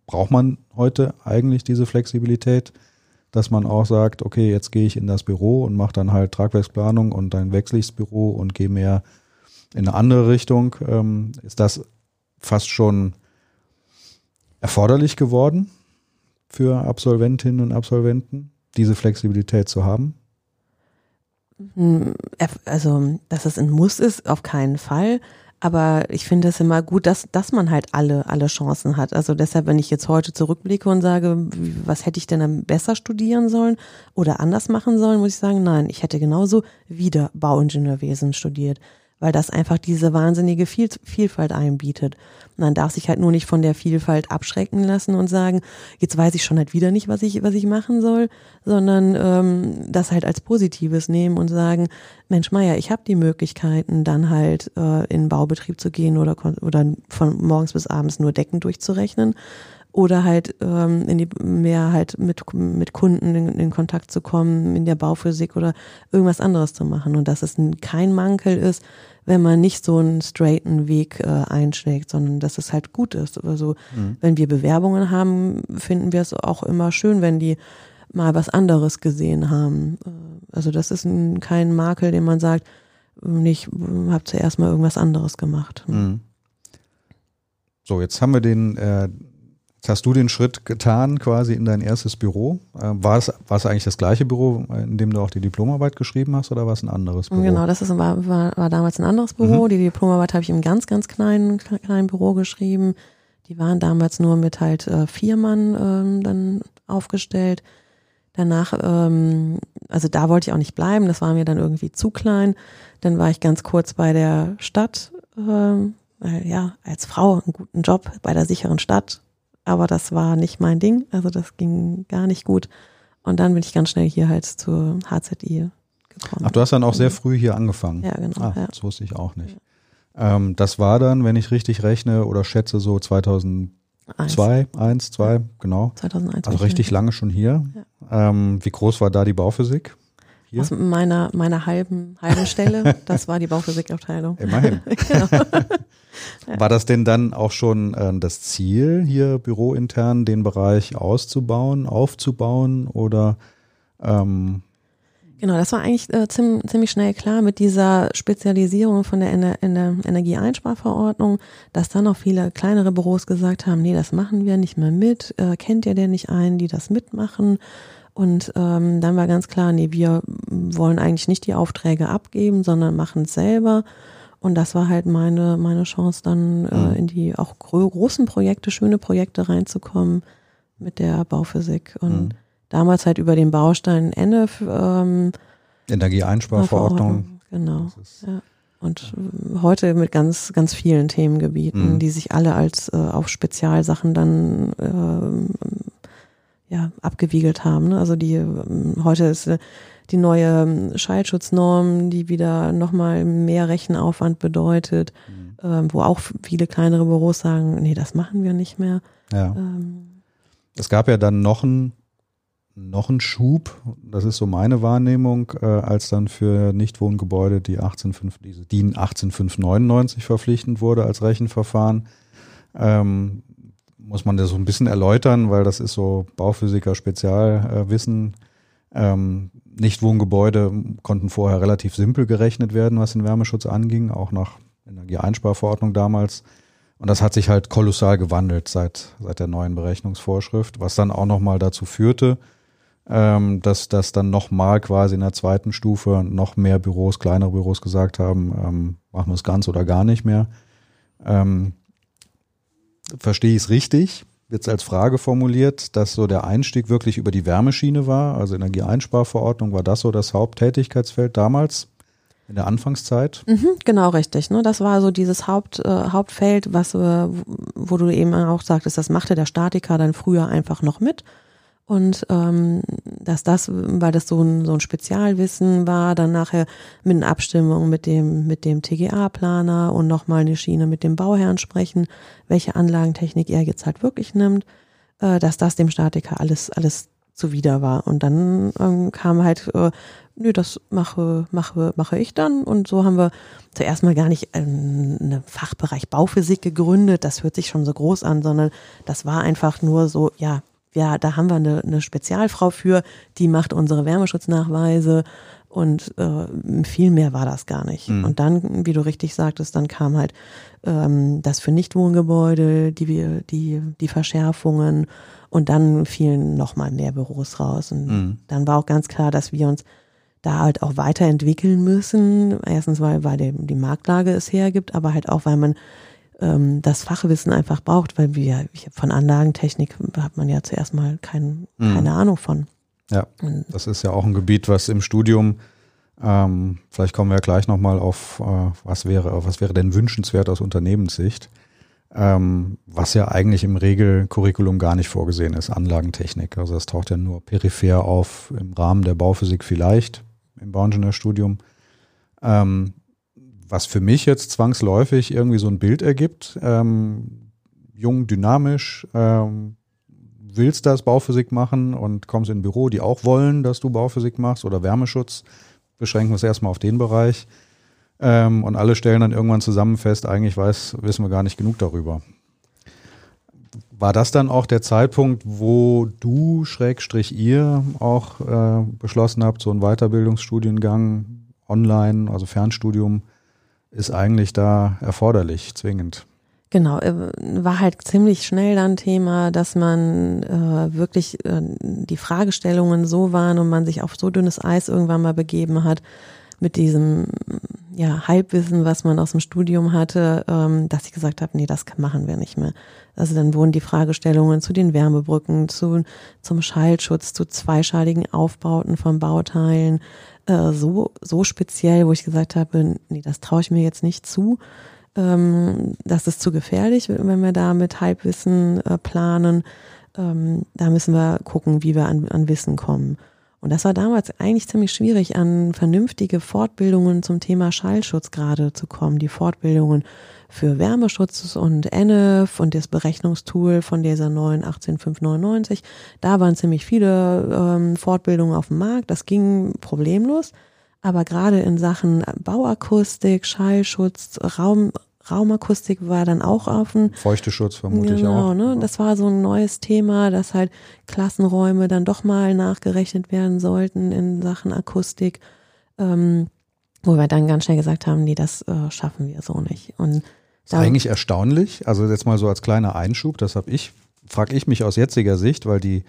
braucht man heute eigentlich diese Flexibilität, dass man auch sagt, okay, jetzt gehe ich in das Büro und mache dann halt Tragwerksplanung und dann wechsle ich das Büro und gehe mehr in eine andere Richtung. Ähm, ist das fast schon erforderlich geworden für Absolventinnen und Absolventen, diese Flexibilität zu haben? Hm, also, dass es ein Muss ist, auf keinen Fall. Aber ich finde es immer gut, dass, dass man halt alle, alle Chancen hat. Also deshalb, wenn ich jetzt heute zurückblicke und sage, was hätte ich denn dann besser studieren sollen oder anders machen sollen, muss ich sagen, nein, ich hätte genauso wieder Bauingenieurwesen studiert weil das einfach diese wahnsinnige Viel Vielfalt einbietet. Man darf sich halt nur nicht von der Vielfalt abschrecken lassen und sagen, jetzt weiß ich schon halt wieder nicht, was ich, was ich machen soll, sondern ähm, das halt als Positives nehmen und sagen, Mensch Meier, ich habe die Möglichkeiten, dann halt äh, in Baubetrieb zu gehen oder, oder von morgens bis abends nur Decken durchzurechnen oder halt ähm, in die mehr halt mit mit Kunden in, in, Kontakt zu kommen in der Bauphysik oder irgendwas anderes zu machen. Und dass es kein Mankel ist, wenn man nicht so einen straighten Weg äh, einschlägt, sondern dass es halt gut ist. Also mhm. wenn wir Bewerbungen haben, finden wir es auch immer schön, wenn die mal was anderes gesehen haben. Äh, also das ist ein, kein Makel, den man sagt, ich habe zuerst mal irgendwas anderes gemacht. Mhm. So, jetzt haben wir den äh, Jetzt hast du den Schritt getan, quasi in dein erstes Büro. Äh, war es, war es eigentlich das gleiche Büro, in dem du auch die Diplomarbeit geschrieben hast, oder war es ein anderes Büro? Genau, das ist, war, war, war damals ein anderes Büro. Mhm. Die Diplomarbeit habe ich im ganz, ganz kleinen, kleinen Büro geschrieben. Die waren damals nur mit halt äh, vier Mann ähm, dann aufgestellt. Danach, ähm, also da wollte ich auch nicht bleiben, das war mir dann irgendwie zu klein. Dann war ich ganz kurz bei der Stadt, ähm, weil ja, als Frau einen guten Job bei der sicheren Stadt aber das war nicht mein Ding, also das ging gar nicht gut. Und dann bin ich ganz schnell hier halt zur HZI gekommen. Ach, du hast dann auch sehr früh hier angefangen. Ja, genau. Ah, ja. Das wusste ich auch nicht. Ja. Ähm, das war dann, wenn ich richtig rechne oder schätze, so 2002, eins, eins zwei, genau. 2001. Also richtig lange schon hier. Ähm, wie groß war da die Bauphysik? Hier? Aus meiner, meiner halben, halben Stelle, das war die Bauphysik-Abteilung. Immerhin. genau. War das denn dann auch schon äh, das Ziel, hier bürointern den Bereich auszubauen, aufzubauen oder ähm Genau, das war eigentlich äh, ziemlich, ziemlich schnell klar mit dieser Spezialisierung von der, Ener der Energieeinsparverordnung, dass dann auch viele kleinere Büros gesagt haben, nee, das machen wir nicht mehr mit. Äh, kennt ihr denn nicht einen, die das mitmachen? Und ähm, dann war ganz klar, nee, wir wollen eigentlich nicht die Aufträge abgeben, sondern machen es selber. Und das war halt meine, meine Chance, dann äh, mhm. in die auch großen Projekte, schöne Projekte reinzukommen mit der Bauphysik. Und mhm. damals halt über den Baustein Ende ähm, Energieeinsparverordnung. Genau. Ja. Und äh, heute mit ganz, ganz vielen Themengebieten, mhm. die sich alle als äh, auf Spezialsachen dann äh, ja, abgewiegelt haben. Ne? Also die ähm, heute ist äh, die neue ähm, Schallschutznorm, die wieder nochmal mehr Rechenaufwand bedeutet, mhm. ähm, wo auch viele kleinere Büros sagen, nee, das machen wir nicht mehr. Ja. Ähm, es gab ja dann noch ein noch ein Schub, das ist so meine Wahrnehmung, äh, als dann für Nichtwohngebäude die 185, diese DIN 18599 verpflichtend wurde als Rechenverfahren. Ähm, muss man das so ein bisschen erläutern, weil das ist so Bauphysiker Spezialwissen. Ähm, Nichtwohngebäude konnten vorher relativ simpel gerechnet werden, was den Wärmeschutz anging, auch nach Energieeinsparverordnung damals. Und das hat sich halt kolossal gewandelt seit, seit der neuen Berechnungsvorschrift, was dann auch nochmal dazu führte, ähm, dass, dass dann nochmal quasi in der zweiten Stufe noch mehr Büros, kleinere Büros gesagt haben, ähm, machen wir es ganz oder gar nicht mehr. Ähm, verstehe ich es richtig? Jetzt als Frage formuliert, dass so der Einstieg wirklich über die Wärmeschiene war, also Energieeinsparverordnung, war das so das Haupttätigkeitsfeld damals? In der Anfangszeit? Mhm, genau, richtig. Ne? Das war so dieses Haupt, äh, Hauptfeld, was, äh, wo du eben auch sagtest, das machte der Statiker dann früher einfach noch mit. Und ähm, dass das, weil das so ein, so ein Spezialwissen war, dann nachher mit einer Abstimmung mit dem, mit dem TGA-Planer und nochmal eine Schiene mit dem Bauherrn sprechen, welche Anlagentechnik er jetzt halt wirklich nimmt, äh, dass das dem Statiker alles, alles zuwider war. Und dann ähm, kam halt, äh, nö, das mache, mache, mache ich dann. Und so haben wir zuerst mal gar nicht ähm, einen Fachbereich Bauphysik gegründet. Das hört sich schon so groß an, sondern das war einfach nur so, ja, ja, da haben wir eine, eine Spezialfrau für, die macht unsere Wärmeschutznachweise und äh, viel mehr war das gar nicht. Mhm. Und dann, wie du richtig sagtest, dann kam halt ähm, das für Nichtwohngebäude, die, die, die Verschärfungen und dann fielen nochmal mehr Büros raus. Und mhm. dann war auch ganz klar, dass wir uns da halt auch weiterentwickeln müssen. Erstens, weil, weil die, die Marktlage es hergibt, aber halt auch, weil man ähm, das Fachwissen einfach braucht, weil wir von Anlagentechnik hat man ja zuerst mal kein, mhm. keine Ahnung von. Ja, das ist ja auch ein Gebiet, was im Studium, ähm, vielleicht kommen wir ja gleich nochmal auf, äh, was wäre, was wäre denn wünschenswert aus Unternehmenssicht, ähm, was ja eigentlich im Regelcurriculum gar nicht vorgesehen ist, Anlagentechnik. Also das taucht ja nur peripher auf, im Rahmen der Bauphysik vielleicht, im Bauingenieurstudium. Ähm, was für mich jetzt zwangsläufig irgendwie so ein Bild ergibt, ähm, jung, dynamisch, ähm, willst das Bauphysik machen und kommst in ein Büro, die auch wollen, dass du Bauphysik machst oder Wärmeschutz, beschränken wir es erstmal auf den Bereich. Ähm, und alle stellen dann irgendwann zusammen fest, eigentlich weiß, wissen wir gar nicht genug darüber. War das dann auch der Zeitpunkt, wo du, Schrägstrich ihr, auch äh, beschlossen habt, so einen Weiterbildungsstudiengang online, also Fernstudium, ist eigentlich da erforderlich, zwingend. Genau, äh, war halt ziemlich schnell dann Thema, dass man äh, wirklich äh, die Fragestellungen so waren und man sich auf so dünnes Eis irgendwann mal begeben hat mit diesem ja, Halbwissen, was man aus dem Studium hatte, ähm, dass ich gesagt habe, nee, das machen wir nicht mehr. Also dann wurden die Fragestellungen zu den Wärmebrücken, zu, zum Schallschutz, zu zweischaligen Aufbauten von Bauteilen, äh, so, so speziell, wo ich gesagt habe, nee, das traue ich mir jetzt nicht zu. Ähm, das ist zu gefährlich, wenn wir da mit Halbwissen äh, planen. Ähm, da müssen wir gucken, wie wir an, an Wissen kommen. Und das war damals eigentlich ziemlich schwierig, an vernünftige Fortbildungen zum Thema Schallschutz gerade zu kommen. Die Fortbildungen für Wärmeschutz und NF und das Berechnungstool von dieser neuen 18599. Da waren ziemlich viele ähm, Fortbildungen auf dem Markt. Das ging problemlos. Aber gerade in Sachen Bauakustik, Schallschutz, Raum, Raumakustik war dann auch offen. Feuchteschutz vermutlich genau, auch. Ne? Das war so ein neues Thema, dass halt Klassenräume dann doch mal nachgerechnet werden sollten in Sachen Akustik. Ähm, wo wir dann ganz schnell gesagt haben, nee, das äh, schaffen wir so nicht. Und ist eigentlich erstaunlich, also jetzt mal so als kleiner Einschub, das habe ich, frage ich mich aus jetziger Sicht, weil die,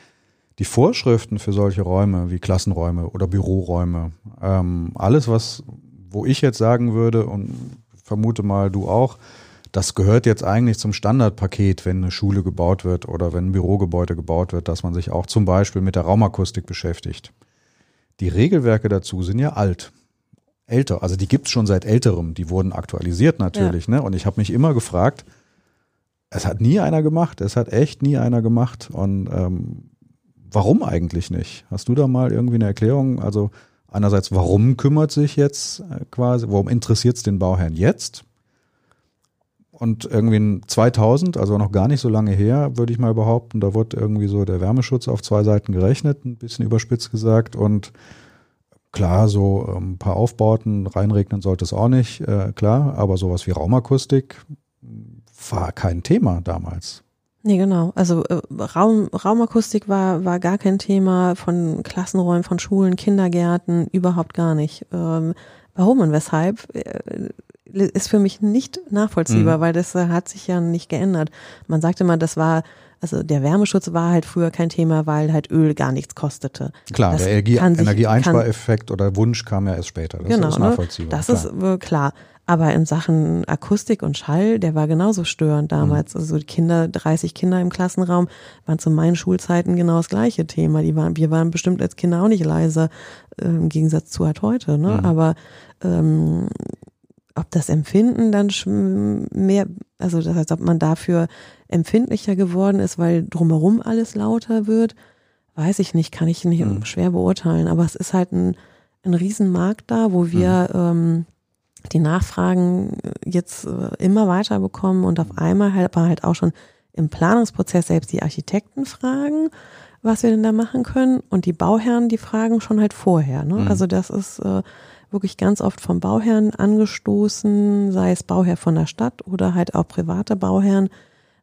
die Vorschriften für solche Räume wie Klassenräume oder Büroräume, ähm, alles, was, wo ich jetzt sagen würde und vermute mal du auch, das gehört jetzt eigentlich zum Standardpaket, wenn eine Schule gebaut wird oder wenn ein Bürogebäude gebaut wird, dass man sich auch zum Beispiel mit der Raumakustik beschäftigt. Die Regelwerke dazu sind ja alt älter. Also die gibt's schon seit älterem. Die wurden aktualisiert natürlich. Ja. Ne? Und ich habe mich immer gefragt, es hat nie einer gemacht. Es hat echt nie einer gemacht. Und ähm, warum eigentlich nicht? Hast du da mal irgendwie eine Erklärung? Also einerseits, warum kümmert sich jetzt äh, quasi, warum interessiert es den Bauherrn jetzt? Und irgendwie in 2000, also noch gar nicht so lange her, würde ich mal behaupten, da wurde irgendwie so der Wärmeschutz auf zwei Seiten gerechnet, ein bisschen überspitzt gesagt. Und klar, so ähm, ein paar Aufbauten, reinregnen sollte es auch nicht, äh, klar, aber sowas wie Raumakustik war kein Thema damals. Nee, genau. Also äh, Raum, Raumakustik war, war gar kein Thema von Klassenräumen, von Schulen, Kindergärten, überhaupt gar nicht. Ähm, warum und weshalb? Äh, ist für mich nicht nachvollziehbar, mhm. weil das äh, hat sich ja nicht geändert. Man sagte mal, das war, also der Wärmeschutz war halt früher kein Thema, weil halt Öl gar nichts kostete. Klar, das der Energie Energieeinspareffekt oder Wunsch kam ja erst später. Das genau, ist ne? nachvollziehbar. Das klar. ist klar. Aber in Sachen Akustik und Schall, der war genauso störend damals. Mhm. Also die Kinder, 30 Kinder im Klassenraum, waren zu meinen Schulzeiten genau das gleiche Thema. Die waren, wir waren bestimmt als Kinder auch nicht leise, äh, im Gegensatz zu halt heute. Ne? Mhm. Aber ähm, ob das Empfinden dann mehr, also das heißt, ob man dafür empfindlicher geworden ist, weil drumherum alles lauter wird, weiß ich nicht, kann ich nicht mhm. schwer beurteilen. Aber es ist halt ein, ein Riesenmarkt da, wo wir mhm. ähm, die Nachfragen jetzt äh, immer weiter bekommen und auf einmal halt, aber halt auch schon im Planungsprozess selbst die Architekten fragen, was wir denn da machen können und die Bauherren, die fragen schon halt vorher. Ne? Mhm. Also das ist äh, wirklich ganz oft vom Bauherrn angestoßen, sei es Bauherr von der Stadt oder halt auch private Bauherren.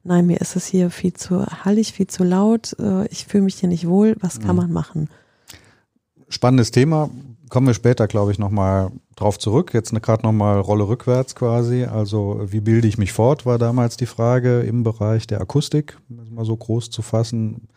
Nein, mir ist es hier viel zu hallig, viel zu laut. Äh, ich fühle mich hier nicht wohl. Was kann mhm. man machen? Spannendes Thema. Kommen wir später, glaube ich, nochmal drauf zurück. Jetzt gerade nochmal Rolle rückwärts quasi. Also, wie bilde ich mich fort, war damals die Frage im Bereich der Akustik, mal so groß zu fassen.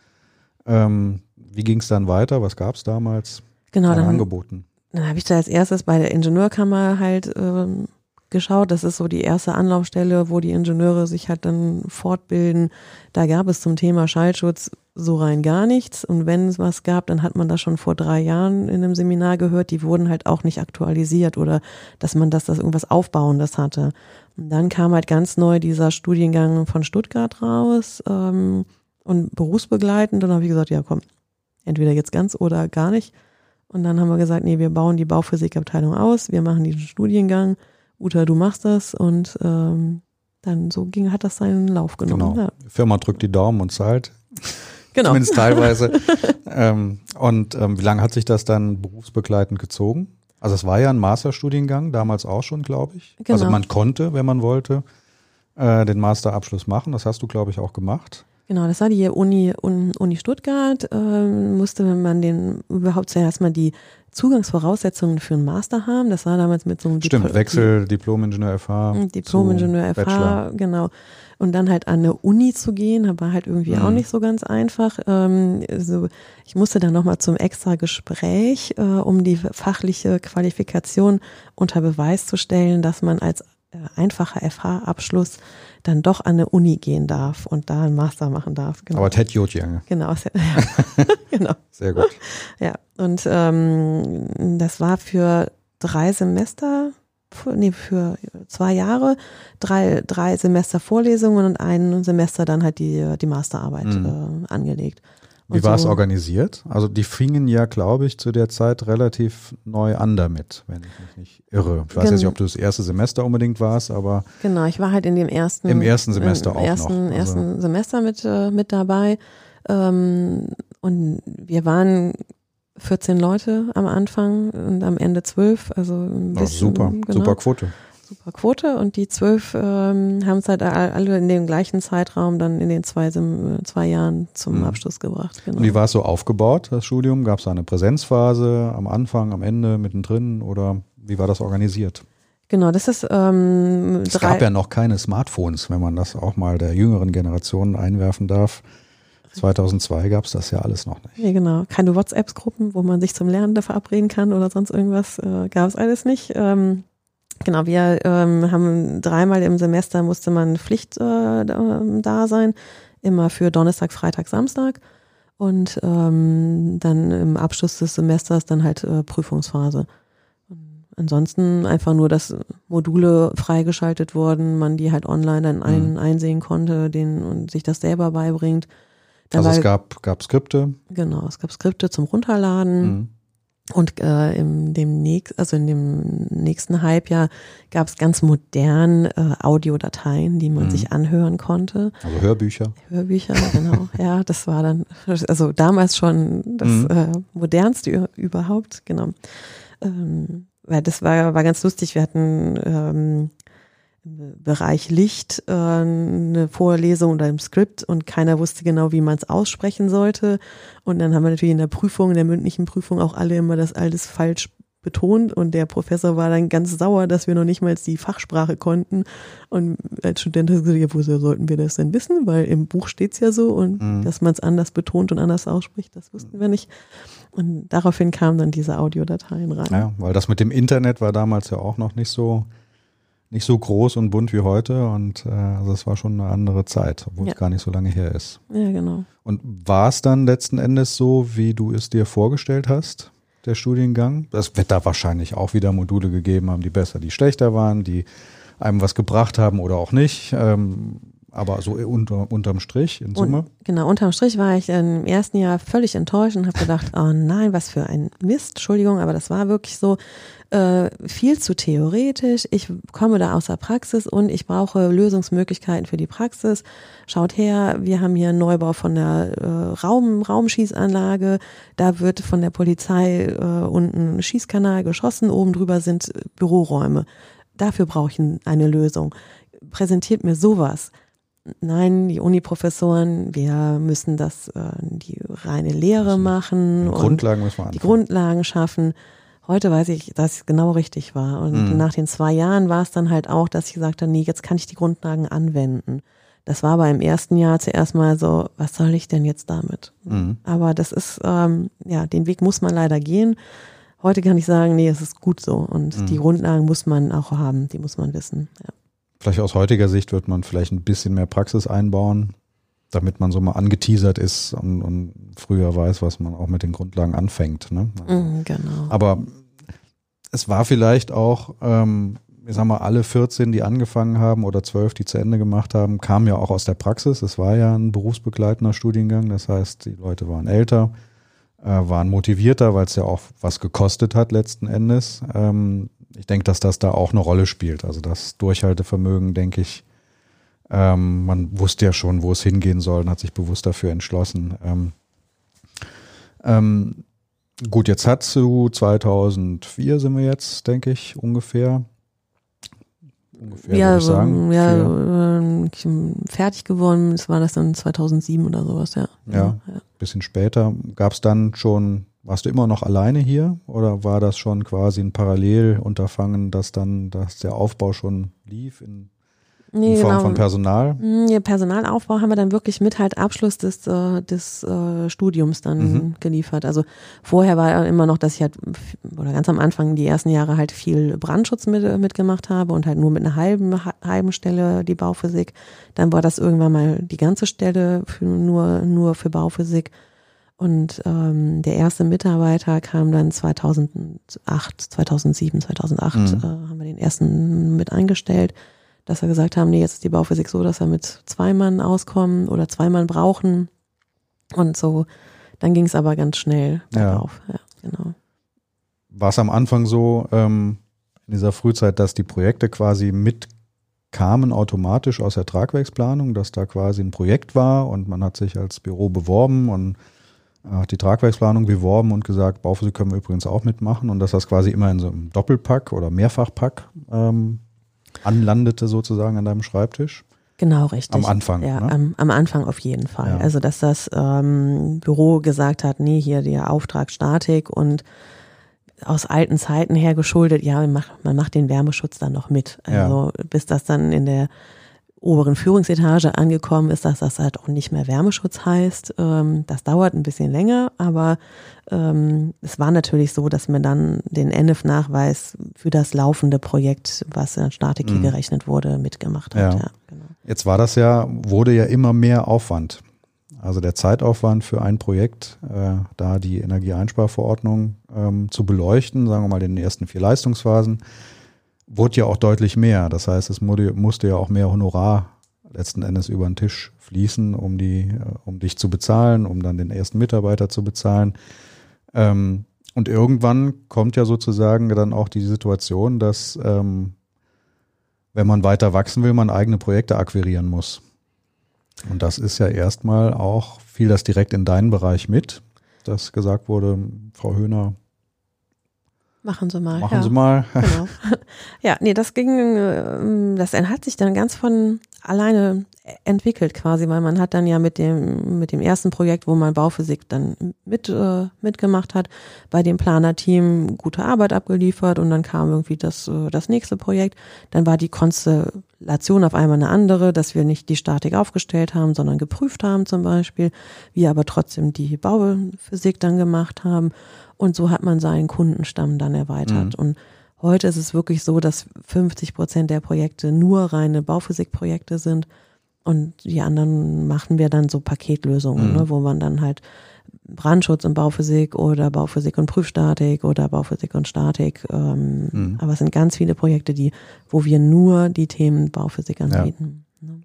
Ähm, wie ging es dann weiter? Was gab es damals? Genau, dann, angeboten dann habe ich da als erstes bei der Ingenieurkammer halt ähm, geschaut. Das ist so die erste Anlaufstelle, wo die Ingenieure sich halt dann fortbilden. Da gab es zum Thema Schallschutz so rein gar nichts. Und wenn es was gab, dann hat man das schon vor drei Jahren in einem Seminar gehört. Die wurden halt auch nicht aktualisiert oder dass man das, das irgendwas Aufbauendes hatte. Und dann kam halt ganz neu dieser Studiengang von Stuttgart raus ähm, und berufsbegleitend. Und dann habe ich gesagt, ja komm, entweder jetzt ganz oder gar nicht. Und dann haben wir gesagt, nee, wir bauen die Bauphysikabteilung aus, wir machen diesen Studiengang. Uta, du machst das und ähm, dann so ging, hat das seinen Lauf genommen. Genau. Ja. Die Firma drückt die Daumen und zahlt. Genau. Zumindest teilweise. ähm, und ähm, wie lange hat sich das dann berufsbegleitend gezogen? Also es war ja ein Masterstudiengang, damals auch schon, glaube ich. Genau. Also man konnte, wenn man wollte, äh, den Masterabschluss machen. Das hast du, glaube ich, auch gemacht. Genau, das war die Uni, Uni Stuttgart. Ähm, musste man den überhaupt zuerst mal die Zugangsvoraussetzungen für einen Master haben. Das war damals mit so einem Stimmt, Dipl Wechsel, Diplom-Ingenieur FH. Hm, Diplom-Ingenieur FH, genau. Und dann halt an eine Uni zu gehen, war halt irgendwie mhm. auch nicht so ganz einfach. Ähm, also ich musste dann nochmal zum extra Gespräch, äh, um die fachliche Qualifikation unter Beweis zu stellen, dass man als äh, einfacher FH-Abschluss dann doch an eine Uni gehen darf und da einen Master machen darf. Genau. Aber Ted Jotjange. Genau, ja. genau. Sehr gut. Ja, und ähm, das war für drei Semester, nee, für zwei Jahre, drei, drei Semester Vorlesungen und ein Semester dann halt die, die Masterarbeit mhm. äh, angelegt. Wie war es so. organisiert? Also die fingen ja, glaube ich, zu der Zeit relativ neu an damit, wenn ich mich nicht irre. Ich weiß Gen nicht, ob du das erste Semester unbedingt warst, aber genau, ich war halt in dem ersten im ersten Semester im auch ersten, noch. Also ersten Semester mit äh, mit dabei ähm, und wir waren 14 Leute am Anfang und am Ende 12, also ein bisschen, super, genau. super Quote super Quote und die zwölf ähm, haben es halt alle in dem gleichen Zeitraum dann in den zwei, zwei Jahren zum mhm. Abschluss gebracht. Genau. Und wie war es so aufgebaut, das Studium? Gab es eine Präsenzphase am Anfang, am Ende, mittendrin oder wie war das organisiert? Genau, das ist ähm, Es gab ja noch keine Smartphones, wenn man das auch mal der jüngeren Generation einwerfen darf. 2002 gab es das ja alles noch nicht. Ja, genau. Keine WhatsApp-Gruppen, wo man sich zum Lernen da verabreden kann oder sonst irgendwas, äh, gab es alles nicht. Ähm, Genau, wir ähm, haben dreimal im Semester musste man Pflicht äh, da sein, immer für Donnerstag, Freitag, Samstag und ähm, dann im Abschluss des Semesters dann halt äh, Prüfungsphase. Ansonsten einfach nur, dass Module freigeschaltet wurden, man die halt online dann ein, mhm. einsehen konnte, den und sich das selber beibringt. Dann also es gab, gab Skripte? Genau, es gab Skripte zum Runterladen. Mhm. Und äh, in dem nächsten, also in dem nächsten Halbjahr gab es ganz modern äh, Audiodateien, die man mhm. sich anhören konnte. Also Hörbücher. Hörbücher, genau. ja, das war dann, also damals schon das mhm. äh, modernste überhaupt, genau. Ähm, weil das war, war ganz lustig. Wir hatten ähm, Bereich Licht äh, eine Vorlesung oder im Skript und keiner wusste genau, wie man es aussprechen sollte. Und dann haben wir natürlich in der Prüfung, in der mündlichen Prüfung auch alle immer das alles falsch betont und der Professor war dann ganz sauer, dass wir noch nicht mal die Fachsprache konnten. Und als Student hat gesagt, ja, woher sollten wir das denn wissen? Weil im Buch steht's ja so und mhm. dass man es anders betont und anders ausspricht, das wussten wir nicht. Und daraufhin kamen dann diese Audiodateien rein. Ja, weil das mit dem Internet war damals ja auch noch nicht so nicht so groß und bunt wie heute und äh, also es war schon eine andere Zeit, obwohl ja. es gar nicht so lange her ist. Ja, genau. Und war es dann letzten Endes so, wie du es dir vorgestellt hast, der Studiengang? Es wird da wahrscheinlich auch wieder Module gegeben haben, die besser, die schlechter waren, die einem was gebracht haben oder auch nicht. Ähm, aber so unter, unterm Strich in Summe? Und, genau, unterm Strich war ich im ersten Jahr völlig enttäuscht und habe gedacht, oh nein, was für ein Mist, Entschuldigung, aber das war wirklich so äh, viel zu theoretisch. Ich komme da aus der Praxis und ich brauche Lösungsmöglichkeiten für die Praxis. Schaut her, wir haben hier einen Neubau von der äh, Raum, Raumschießanlage. Da wird von der Polizei äh, unten ein Schießkanal geschossen, oben drüber sind Büroräume. Dafür brauche ich eine Lösung. Präsentiert mir sowas nein, die Uni-Professoren, wir müssen das, äh, die reine Lehre machen. Die Grundlagen müssen wir Die Grundlagen schaffen. Heute weiß ich, dass es genau richtig war. Und mhm. nach den zwei Jahren war es dann halt auch, dass ich gesagt habe, nee, jetzt kann ich die Grundlagen anwenden. Das war aber im ersten Jahr zuerst mal so, was soll ich denn jetzt damit? Mhm. Aber das ist, ähm, ja, den Weg muss man leider gehen. Heute kann ich sagen, nee, es ist gut so. Und mhm. die Grundlagen muss man auch haben, die muss man wissen. Ja. Vielleicht aus heutiger Sicht wird man vielleicht ein bisschen mehr Praxis einbauen, damit man so mal angeteasert ist und, und früher weiß, was man auch mit den Grundlagen anfängt. Ne? Mhm, genau. Aber es war vielleicht auch, ähm, ich sag mal, alle 14, die angefangen haben oder 12, die zu Ende gemacht haben, kamen ja auch aus der Praxis. Es war ja ein berufsbegleitender Studiengang. Das heißt, die Leute waren älter, äh, waren motivierter, weil es ja auch was gekostet hat letzten Endes. Ähm, ich denke, dass das da auch eine Rolle spielt. Also das Durchhaltevermögen, denke ich, ähm, man wusste ja schon, wo es hingehen soll und hat sich bewusst dafür entschlossen. Ähm, ähm, gut, jetzt hat zu 2004 sind wir jetzt, denke ich, ungefähr. Ungefähr, ja, würde ich sagen. Ja, äh, fertig geworden, das war das dann 2007 oder sowas, ja. Ja, ja. bisschen später. Gab es dann schon warst du immer noch alleine hier oder war das schon quasi ein Parallelunterfangen, dass dann, dass der Aufbau schon lief in, nee, in Form genau. von Personal? Mm, ja, Personalaufbau haben wir dann wirklich mit halt Abschluss des, äh, des äh, Studiums dann mhm. geliefert. Also vorher war immer noch, dass ich halt, oder ganz am Anfang die ersten Jahre halt viel Brandschutz mit, mitgemacht habe und halt nur mit einer halben, halben Stelle die Bauphysik. Dann war das irgendwann mal die ganze Stelle für, nur, nur für Bauphysik. Und ähm, der erste Mitarbeiter kam dann 2008, 2007, 2008 mhm. äh, haben wir den ersten mit eingestellt, dass wir gesagt haben, nee, jetzt ist die Bauphysik so, dass wir mit zwei Mann auskommen oder zwei Mann brauchen. Und so, dann ging es aber ganz schnell darauf. Ja. ja, genau. War es am Anfang so, ähm, in dieser Frühzeit, dass die Projekte quasi mitkamen automatisch aus der Tragwerksplanung, dass da quasi ein Projekt war und man hat sich als Büro beworben und hat die Tragwerksplanung beworben und gesagt, Bauphysik können wir übrigens auch mitmachen und dass das quasi immer in so einem Doppelpack oder Mehrfachpack ähm, anlandete sozusagen an deinem Schreibtisch. Genau, richtig. Am Anfang. Ja, ne? am, am Anfang auf jeden Fall. Ja. Also, dass das ähm, Büro gesagt hat, nee, hier der Auftrag Statik und aus alten Zeiten her geschuldet, ja, man macht, man macht den Wärmeschutz dann noch mit. Also, ja. bis das dann in der oberen Führungsetage angekommen ist, dass das halt auch nicht mehr Wärmeschutz heißt. Ähm, das dauert ein bisschen länger, aber ähm, es war natürlich so, dass man dann den NF-Nachweis für das laufende Projekt, was in Statik mhm. gerechnet wurde, mitgemacht hat. Ja. ja genau. Jetzt war das ja, wurde ja immer mehr Aufwand. Also der Zeitaufwand für ein Projekt, äh, da die Energieeinsparverordnung ähm, zu beleuchten, sagen wir mal in den ersten vier Leistungsphasen, wurde ja auch deutlich mehr. Das heißt, es musste ja auch mehr Honorar letzten Endes über den Tisch fließen, um die, äh, um dich zu bezahlen, um dann den ersten Mitarbeiter zu bezahlen. Ähm, Und irgendwann kommt ja sozusagen dann auch die Situation, dass ähm, wenn man weiter wachsen will, man eigene Projekte akquirieren muss. Und das ist ja erstmal auch, fiel das direkt in deinen Bereich mit, dass gesagt wurde, Frau Höhner, Machen Sie mal. machen ja. Sie mal. Genau. Ja, nee, das ging, ähm, das hat sich dann ganz von alleine entwickelt quasi, weil man hat dann ja mit dem, mit dem ersten Projekt, wo man Bauphysik dann mit, äh, mitgemacht hat, bei dem Planerteam gute Arbeit abgeliefert und dann kam irgendwie das, äh, das nächste Projekt. Dann war die Konstellation auf einmal eine andere, dass wir nicht die Statik aufgestellt haben, sondern geprüft haben zum Beispiel, wir aber trotzdem die Bauphysik dann gemacht haben. Und so hat man seinen Kundenstamm dann erweitert. Und heute ist es wirklich so, dass 50 Prozent der Projekte nur reine Bauphysikprojekte sind. Und die anderen machen wir dann so Paketlösungen, Mhm. ne, wo man dann halt Brandschutz und Bauphysik oder Bauphysik und Prüfstatik oder Bauphysik und Statik. Ähm, Mhm. Aber es sind ganz viele Projekte, die, wo wir nur die Themen Bauphysik anbieten. ne.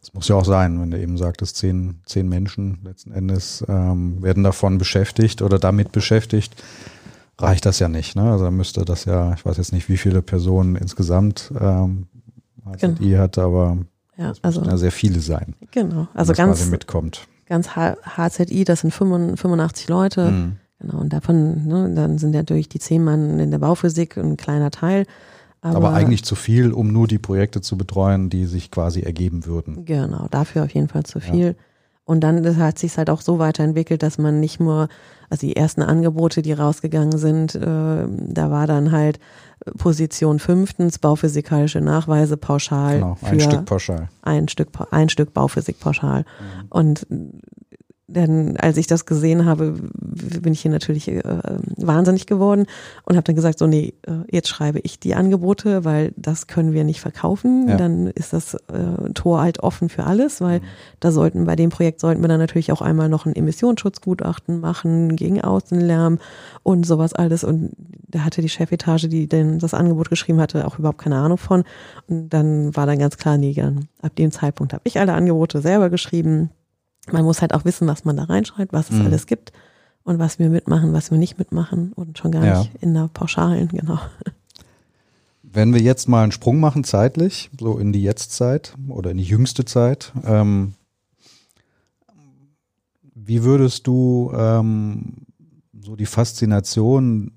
Das muss ja auch sein, wenn du eben sagtest, zehn, zehn Menschen letzten Endes ähm, werden davon beschäftigt oder damit beschäftigt, reicht das ja nicht. Ne? Also müsste das ja, ich weiß jetzt nicht, wie viele Personen insgesamt ähm, HZI hat, aber Ja, also ja sehr viele sein, genau. Also ganz, mitkommt. Ganz H- HZI, das sind 85 Leute. Mhm. Genau, und davon, ne, dann sind natürlich die zehn Mann in der Bauphysik ein kleiner Teil. Aber, Aber eigentlich zu viel, um nur die Projekte zu betreuen, die sich quasi ergeben würden. Genau, dafür auf jeden Fall zu viel. Und dann hat sich halt auch so weiterentwickelt, dass man nicht nur, also die ersten Angebote, die rausgegangen sind, äh, da war dann halt Position fünftens, bauphysikalische Nachweise pauschal Genau, für ein Stück pauschal. ein Stück, ein Stück Bauphysik pauschal. Und dann, als ich das gesehen habe, bin ich hier natürlich äh, wahnsinnig geworden und habe dann gesagt, so nee, äh, jetzt schreibe ich die Angebote, weil das können wir nicht verkaufen. Ja. Dann ist das äh, Tor halt offen für alles, weil da sollten bei dem Projekt sollten wir dann natürlich auch einmal noch ein Emissionsschutzgutachten machen gegen Außenlärm und sowas alles. Und da hatte die Chefetage, die denn das Angebot geschrieben hatte, auch überhaupt keine Ahnung von. Und dann war dann ganz klar, nee, ab dem Zeitpunkt habe ich alle Angebote selber geschrieben. Man muss halt auch wissen, was man da reinschreibt, was es Mhm. alles gibt und was wir mitmachen, was wir nicht mitmachen und schon gar Ja. nicht in der Pauschalen, genau. Wenn wir jetzt mal einen Sprung machen zeitlich, so in die Jetztzeit oder in die jüngste Zeit, ähm, wie würdest du ähm, so die Faszination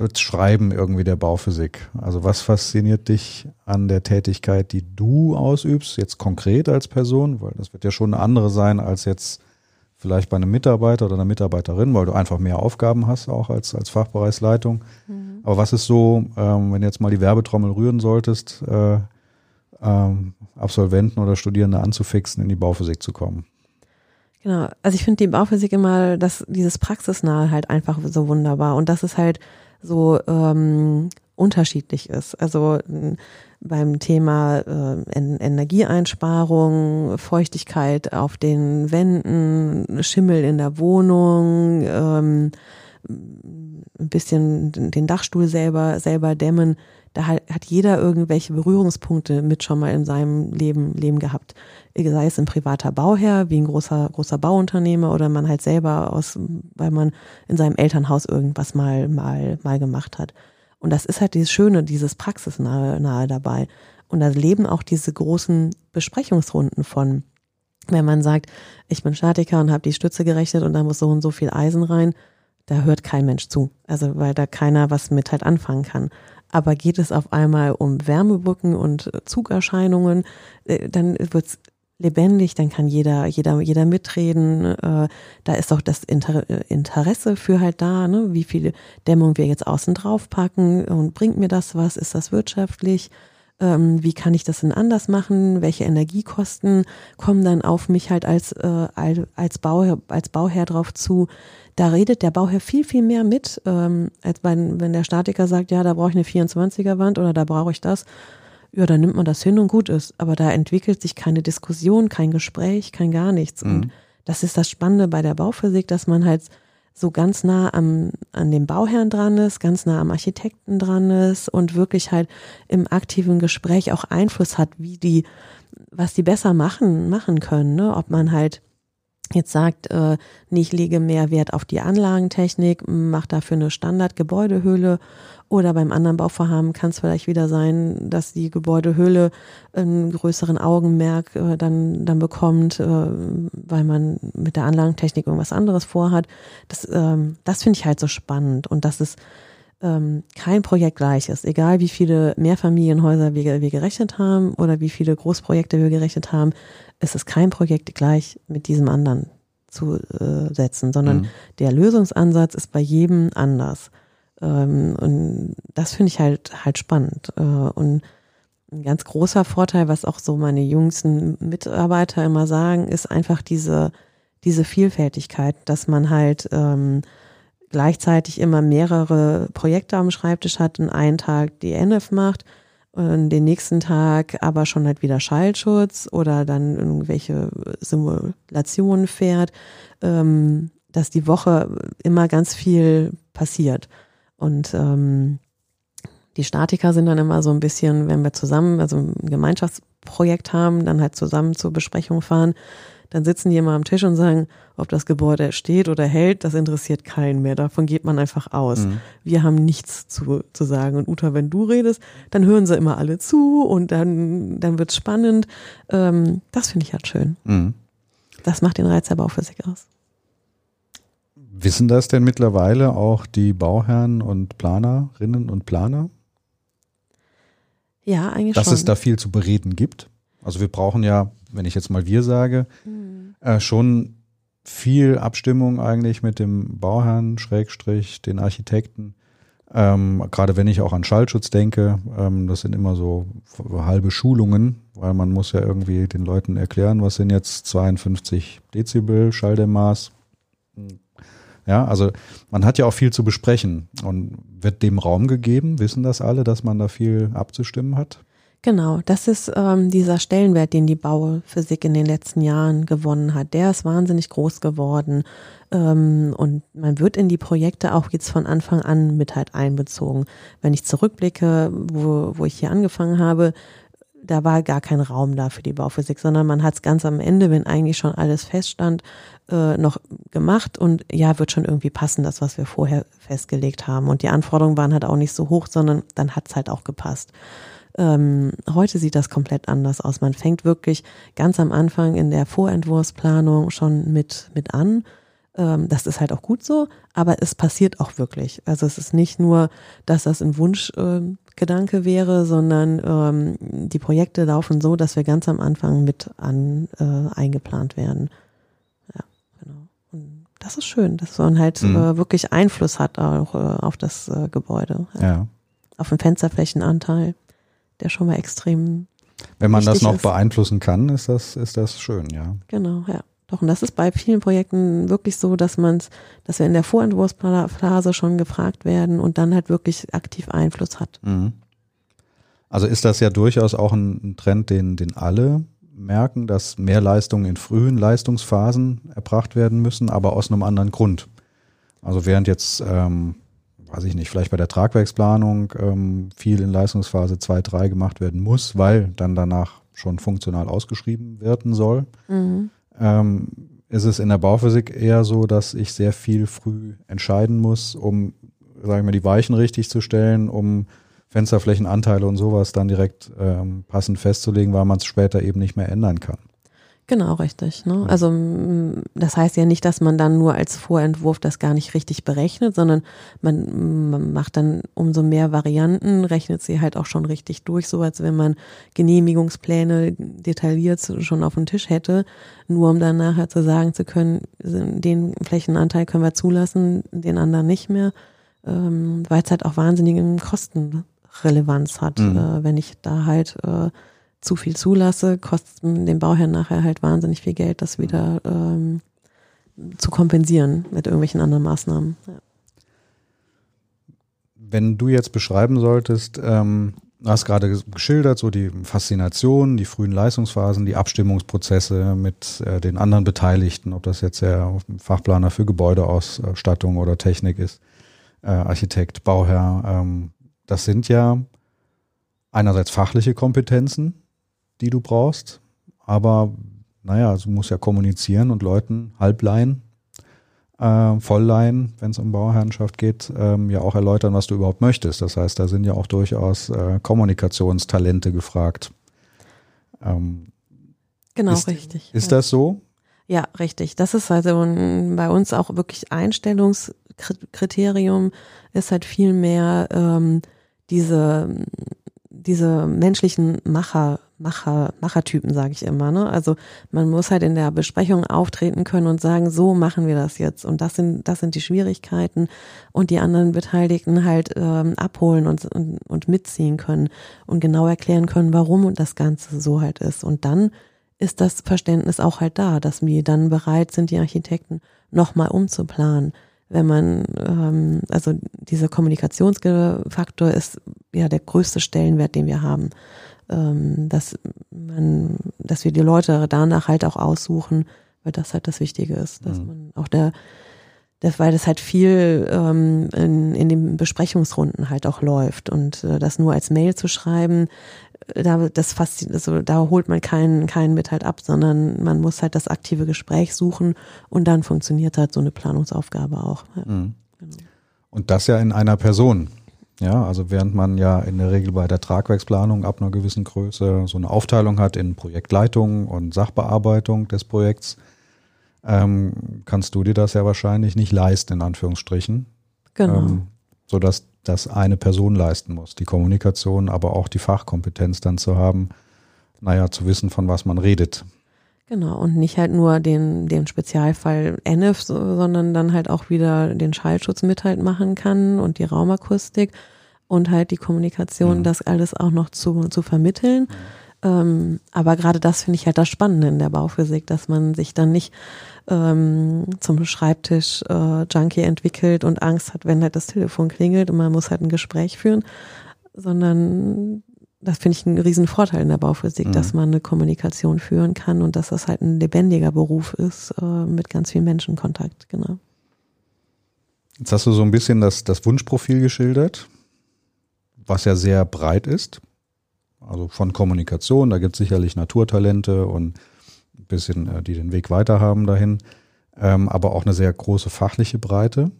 beschreiben irgendwie der Bauphysik? Also was fasziniert dich an der Tätigkeit, die du ausübst, jetzt konkret als Person? Weil das wird ja schon eine andere sein als jetzt vielleicht bei einem Mitarbeiter oder einer Mitarbeiterin, weil du einfach mehr Aufgaben hast, auch als, als Fachbereichsleitung. Aber was ist so, ähm, wenn du jetzt mal die Werbetrommel rühren solltest, äh, ähm, Absolventen oder Studierende anzufixen, in die Bauphysik zu kommen? Genau. Also ich finde die Bauphysik immer, dass dieses Praxisnahe halt einfach so wunderbar und dass es halt so ähm, unterschiedlich ist. Also beim Thema äh, en Energieeinsparung, Feuchtigkeit auf den Wänden, Schimmel in der Wohnung, ähm, ein bisschen den Dachstuhl selber selber dämmen. Da hat, jeder irgendwelche Berührungspunkte mit schon mal in seinem Leben Leben gehabt. Sei es ein privater Bauherr, wie ein großer großer Bauunternehmer oder man halt selber aus, weil man in seinem Elternhaus irgendwas mal mal mal gemacht hat. Und das ist halt dieses Schöne, dieses Praxisnahe nahe dabei. Und da leben auch diese großen Besprechungsrunden von. Wenn man sagt, ich bin Statiker und habe die Stütze gerechnet und da muss so und so viel Eisen rein, da hört kein Mensch zu. Also weil da keiner was mit halt anfangen kann. Aber geht es auf einmal um Wärmebrücken und Zugerscheinungen, äh, dann wird's lebendig, dann kann jeder, jeder, jeder mitreden. Äh, da ist auch das äh, Interesse für halt da, ne? wie viel Dämmung wir jetzt außen drauf packen und bringt mir das was? Ist das wirtschaftlich? Ähm, wie kann ich das denn anders machen? Welche Energiekosten kommen dann auf mich halt als, als, Bauherr, als Bauherr drauf zu? Da redet der Bauherr viel, viel mehr mit, ähm, als wenn, wenn der Statiker sagt, ja, da brauche ich eine 24er Wand oder da brauche ich das. Ja, dann nimmt man das hin und gut ist. Aber da entwickelt sich keine Diskussion, kein Gespräch, kein gar nichts. Und das ist das Spannende bei der Bauphysik, dass man halt so ganz nah am, an dem Bauherrn dran ist, ganz nah am Architekten dran ist und wirklich halt im aktiven Gespräch auch Einfluss hat, wie die, was die besser machen, machen können, ne? Ob man halt jetzt sagt, äh, ich lege mehr Wert auf die Anlagentechnik, mache dafür eine Standardgebäudehöhle oder beim anderen Bauvorhaben kann es vielleicht wieder sein, dass die Gebäudehöhle einen größeren Augenmerk äh, dann, dann bekommt, äh, weil man mit der Anlagentechnik irgendwas anderes vorhat. Das, ähm, das finde ich halt so spannend und dass es ähm, kein Projekt gleich ist. Egal wie viele Mehrfamilienhäuser wir, wir gerechnet haben oder wie viele Großprojekte wir gerechnet haben, ist es kein Projekt gleich mit diesem anderen zu äh, setzen, sondern mhm. der Lösungsansatz ist bei jedem anders. Ähm, und das finde ich halt halt spannend. Äh, und ein ganz großer Vorteil, was auch so meine jüngsten Mitarbeiter immer sagen, ist einfach diese, diese Vielfältigkeit, dass man halt ähm, gleichzeitig immer mehrere Projekte am Schreibtisch hat und einen Tag die NF macht und den nächsten Tag aber schon halt wieder Schallschutz oder dann irgendwelche Simulationen fährt, ähm, dass die Woche immer ganz viel passiert. Und ähm, die Statiker sind dann immer so ein bisschen, wenn wir zusammen, also ein Gemeinschaftsprojekt haben, dann halt zusammen zur Besprechung fahren, dann sitzen die immer am Tisch und sagen, ob das Gebäude steht oder hält, das interessiert keinen mehr. Davon geht man einfach aus. Mhm. Wir haben nichts zu, zu sagen. Und Uta, wenn du redest, dann hören sie immer alle zu und dann, dann wird's spannend. Ähm, das finde ich halt schön. Mhm. Das macht den Reiz der Bauphysik aus. Wissen das denn mittlerweile auch die Bauherren und Planerinnen und Planer? Ja, eigentlich Dass schon. es da viel zu bereden gibt? Also wir brauchen ja, wenn ich jetzt mal wir sage, mhm. äh, schon viel Abstimmung eigentlich mit dem Bauherrn, Schrägstrich, den Architekten. Ähm, gerade wenn ich auch an Schallschutz denke, ähm, das sind immer so halbe Schulungen, weil man muss ja irgendwie den Leuten erklären, was sind jetzt 52 Dezibel Schalldämmmaß. Ja, also man hat ja auch viel zu besprechen und wird dem Raum gegeben, wissen das alle, dass man da viel abzustimmen hat? Genau, das ist ähm, dieser Stellenwert, den die Bauphysik in den letzten Jahren gewonnen hat. Der ist wahnsinnig groß geworden. Ähm, und man wird in die Projekte auch jetzt von Anfang an mit halt einbezogen. Wenn ich zurückblicke, wo, wo ich hier angefangen habe, da war gar kein Raum da für die Bauphysik, sondern man hat es ganz am Ende, wenn eigentlich schon alles feststand, äh, noch gemacht und ja, wird schon irgendwie passen, das, was wir vorher festgelegt haben. Und die Anforderungen waren halt auch nicht so hoch, sondern dann hat es halt auch gepasst. Ähm, heute sieht das komplett anders aus. Man fängt wirklich ganz am Anfang in der Vorentwurfsplanung schon mit, mit an. Ähm, das ist halt auch gut so, aber es passiert auch wirklich. Also es ist nicht nur, dass das ein Wunschgedanke äh, wäre, sondern ähm, die Projekte laufen so, dass wir ganz am Anfang mit an äh, eingeplant werden. Ja, genau. Und das ist schön, dass man halt mhm. äh, wirklich Einfluss hat auch äh, auf das äh, Gebäude. Ja. ja. Auf den Fensterflächenanteil der schon mal extrem. Wenn man das noch ist. beeinflussen kann, ist das, ist das schön, ja. Genau, ja. Doch, und das ist bei vielen Projekten wirklich so, dass man dass wir in der Vorentwurfsphase schon gefragt werden und dann halt wirklich aktiv Einfluss hat. Mhm. Also ist das ja durchaus auch ein Trend, den, den alle merken, dass mehr Leistungen in frühen Leistungsphasen erbracht werden müssen, aber aus einem anderen Grund. Also während jetzt ähm, weiß ich nicht, vielleicht bei der Tragwerksplanung ähm, viel in Leistungsphase 2, 3 gemacht werden muss, weil dann danach schon funktional ausgeschrieben werden soll. Mhm. Ähm, ist es in der Bauphysik eher so, dass ich sehr viel früh entscheiden muss, um, sagen wir, die Weichen richtig zu stellen, um Fensterflächenanteile und sowas dann direkt ähm, passend festzulegen, weil man es später eben nicht mehr ändern kann. Genau, richtig. Ne? Also das heißt ja nicht, dass man dann nur als Vorentwurf das gar nicht richtig berechnet, sondern man, man macht dann umso mehr Varianten, rechnet sie halt auch schon richtig durch, so als wenn man Genehmigungspläne detailliert schon auf dem Tisch hätte, nur um dann nachher zu sagen zu können, den Flächenanteil können wir zulassen, den anderen nicht mehr, ähm, weil es halt auch wahnsinnige Kostenrelevanz hat, mhm. äh, wenn ich da halt äh, zu viel zulasse, kostet dem Bauherrn nachher halt wahnsinnig viel Geld, das wieder ähm, zu kompensieren mit irgendwelchen anderen Maßnahmen. Ja. Wenn du jetzt beschreiben solltest, ähm, du hast gerade geschildert, so die Faszination, die frühen Leistungsphasen, die Abstimmungsprozesse mit äh, den anderen Beteiligten, ob das jetzt der Fachplaner für Gebäudeausstattung oder Technik ist, äh, Architekt, Bauherr, ähm, das sind ja einerseits fachliche Kompetenzen, die du brauchst, aber naja, du musst ja kommunizieren und Leuten halbleihen, äh, vollleihen, wenn es um Bauherrenschaft geht, ähm, ja auch erläutern, was du überhaupt möchtest. Das heißt, da sind ja auch durchaus äh, Kommunikationstalente gefragt. Ähm, genau, ist, richtig. Ist ja. das so? Ja, richtig. Das ist also bei uns auch wirklich Einstellungskriterium ist halt viel mehr ähm, diese diese menschlichen Macher Macher Machertypen sage ich immer. Ne? Also man muss halt in der Besprechung auftreten können und sagen, so machen wir das jetzt und das sind das sind die Schwierigkeiten und die anderen Beteiligten halt ähm, abholen und, und und mitziehen können und genau erklären können, warum und das Ganze so halt ist und dann ist das Verständnis auch halt da, dass wir dann bereit sind, die Architekten nochmal umzuplanen. Wenn man, ähm, also dieser Kommunikationsfaktor ist ja der größte Stellenwert, den wir haben. Ähm, dass man, dass wir die Leute danach halt auch aussuchen, weil das halt das Wichtige ist, dass mhm. man auch der, das, weil das halt viel ähm, in, in den Besprechungsrunden halt auch läuft und äh, das nur als Mail zu schreiben, da, das fast, also da holt man keinen, keinen mit halt ab, sondern man muss halt das aktive Gespräch suchen und dann funktioniert halt so eine Planungsaufgabe auch. Ja, mhm. genau. Und das ja in einer Person. Ja, also während man ja in der Regel bei der Tragwerksplanung ab einer gewissen Größe so eine Aufteilung hat in Projektleitung und Sachbearbeitung des Projekts, ähm, kannst du dir das ja wahrscheinlich nicht leisten, in Anführungsstrichen. Genau. Ähm, sodass das eine Person leisten muss. Die Kommunikation, aber auch die Fachkompetenz dann zu haben, naja, zu wissen, von was man redet. Genau, und nicht halt nur den, den Spezialfall NF, sondern dann halt auch wieder den Schallschutz mit halt machen kann und die Raumakustik und halt die Kommunikation, mhm. das alles auch noch zu, zu vermitteln. Ähm, aber gerade das finde ich halt das Spannende in der Bauphysik, dass man sich dann nicht ähm, zum Schreibtisch äh, Junkie entwickelt und Angst hat, wenn halt das Telefon klingelt und man muss halt ein Gespräch führen, sondern das finde ich einen riesen Vorteil in der Bauphysik, mhm. dass man eine Kommunikation führen kann und dass das halt ein lebendiger Beruf ist äh, mit ganz viel Menschenkontakt, genau. Jetzt hast du so ein bisschen das, das Wunschprofil geschildert, was ja sehr breit ist. Also von Kommunikation, da gibt es sicherlich Naturtalente und ein bisschen, äh, die den Weg weiter haben dahin, ähm, aber auch eine sehr große fachliche Breite.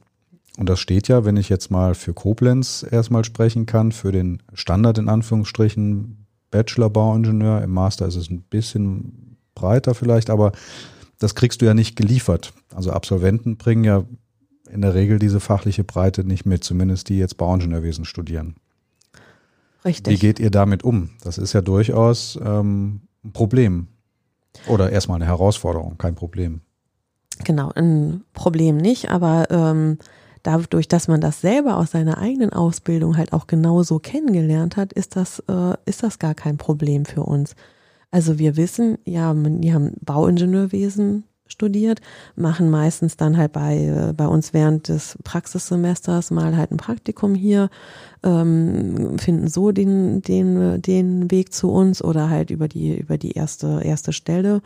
Und das steht ja, wenn ich jetzt mal für Koblenz erstmal sprechen kann, für den Standard in Anführungsstrichen Bachelor-Bauingenieur. Im Master ist es ein bisschen breiter vielleicht, aber das kriegst du ja nicht geliefert. Also Absolventen bringen ja in der Regel diese fachliche Breite nicht mit, zumindest die jetzt Bauingenieurwesen studieren. Richtig. Wie geht ihr damit um? Das ist ja durchaus ähm, ein Problem. Oder erstmal eine Herausforderung, kein Problem. Genau, ein Problem nicht, aber ähm, dadurch, dass man das selber aus seiner eigenen Ausbildung halt auch genauso kennengelernt hat, ist das, äh, ist das gar kein Problem für uns. Also wir wissen, ja, wir haben Bauingenieurwesen studiert, machen meistens dann halt bei, äh, bei uns während des Praxissemesters mal halt ein Praktikum hier, ähm, finden so den, den, den Weg zu uns oder halt über die, über die erste, erste Stelle.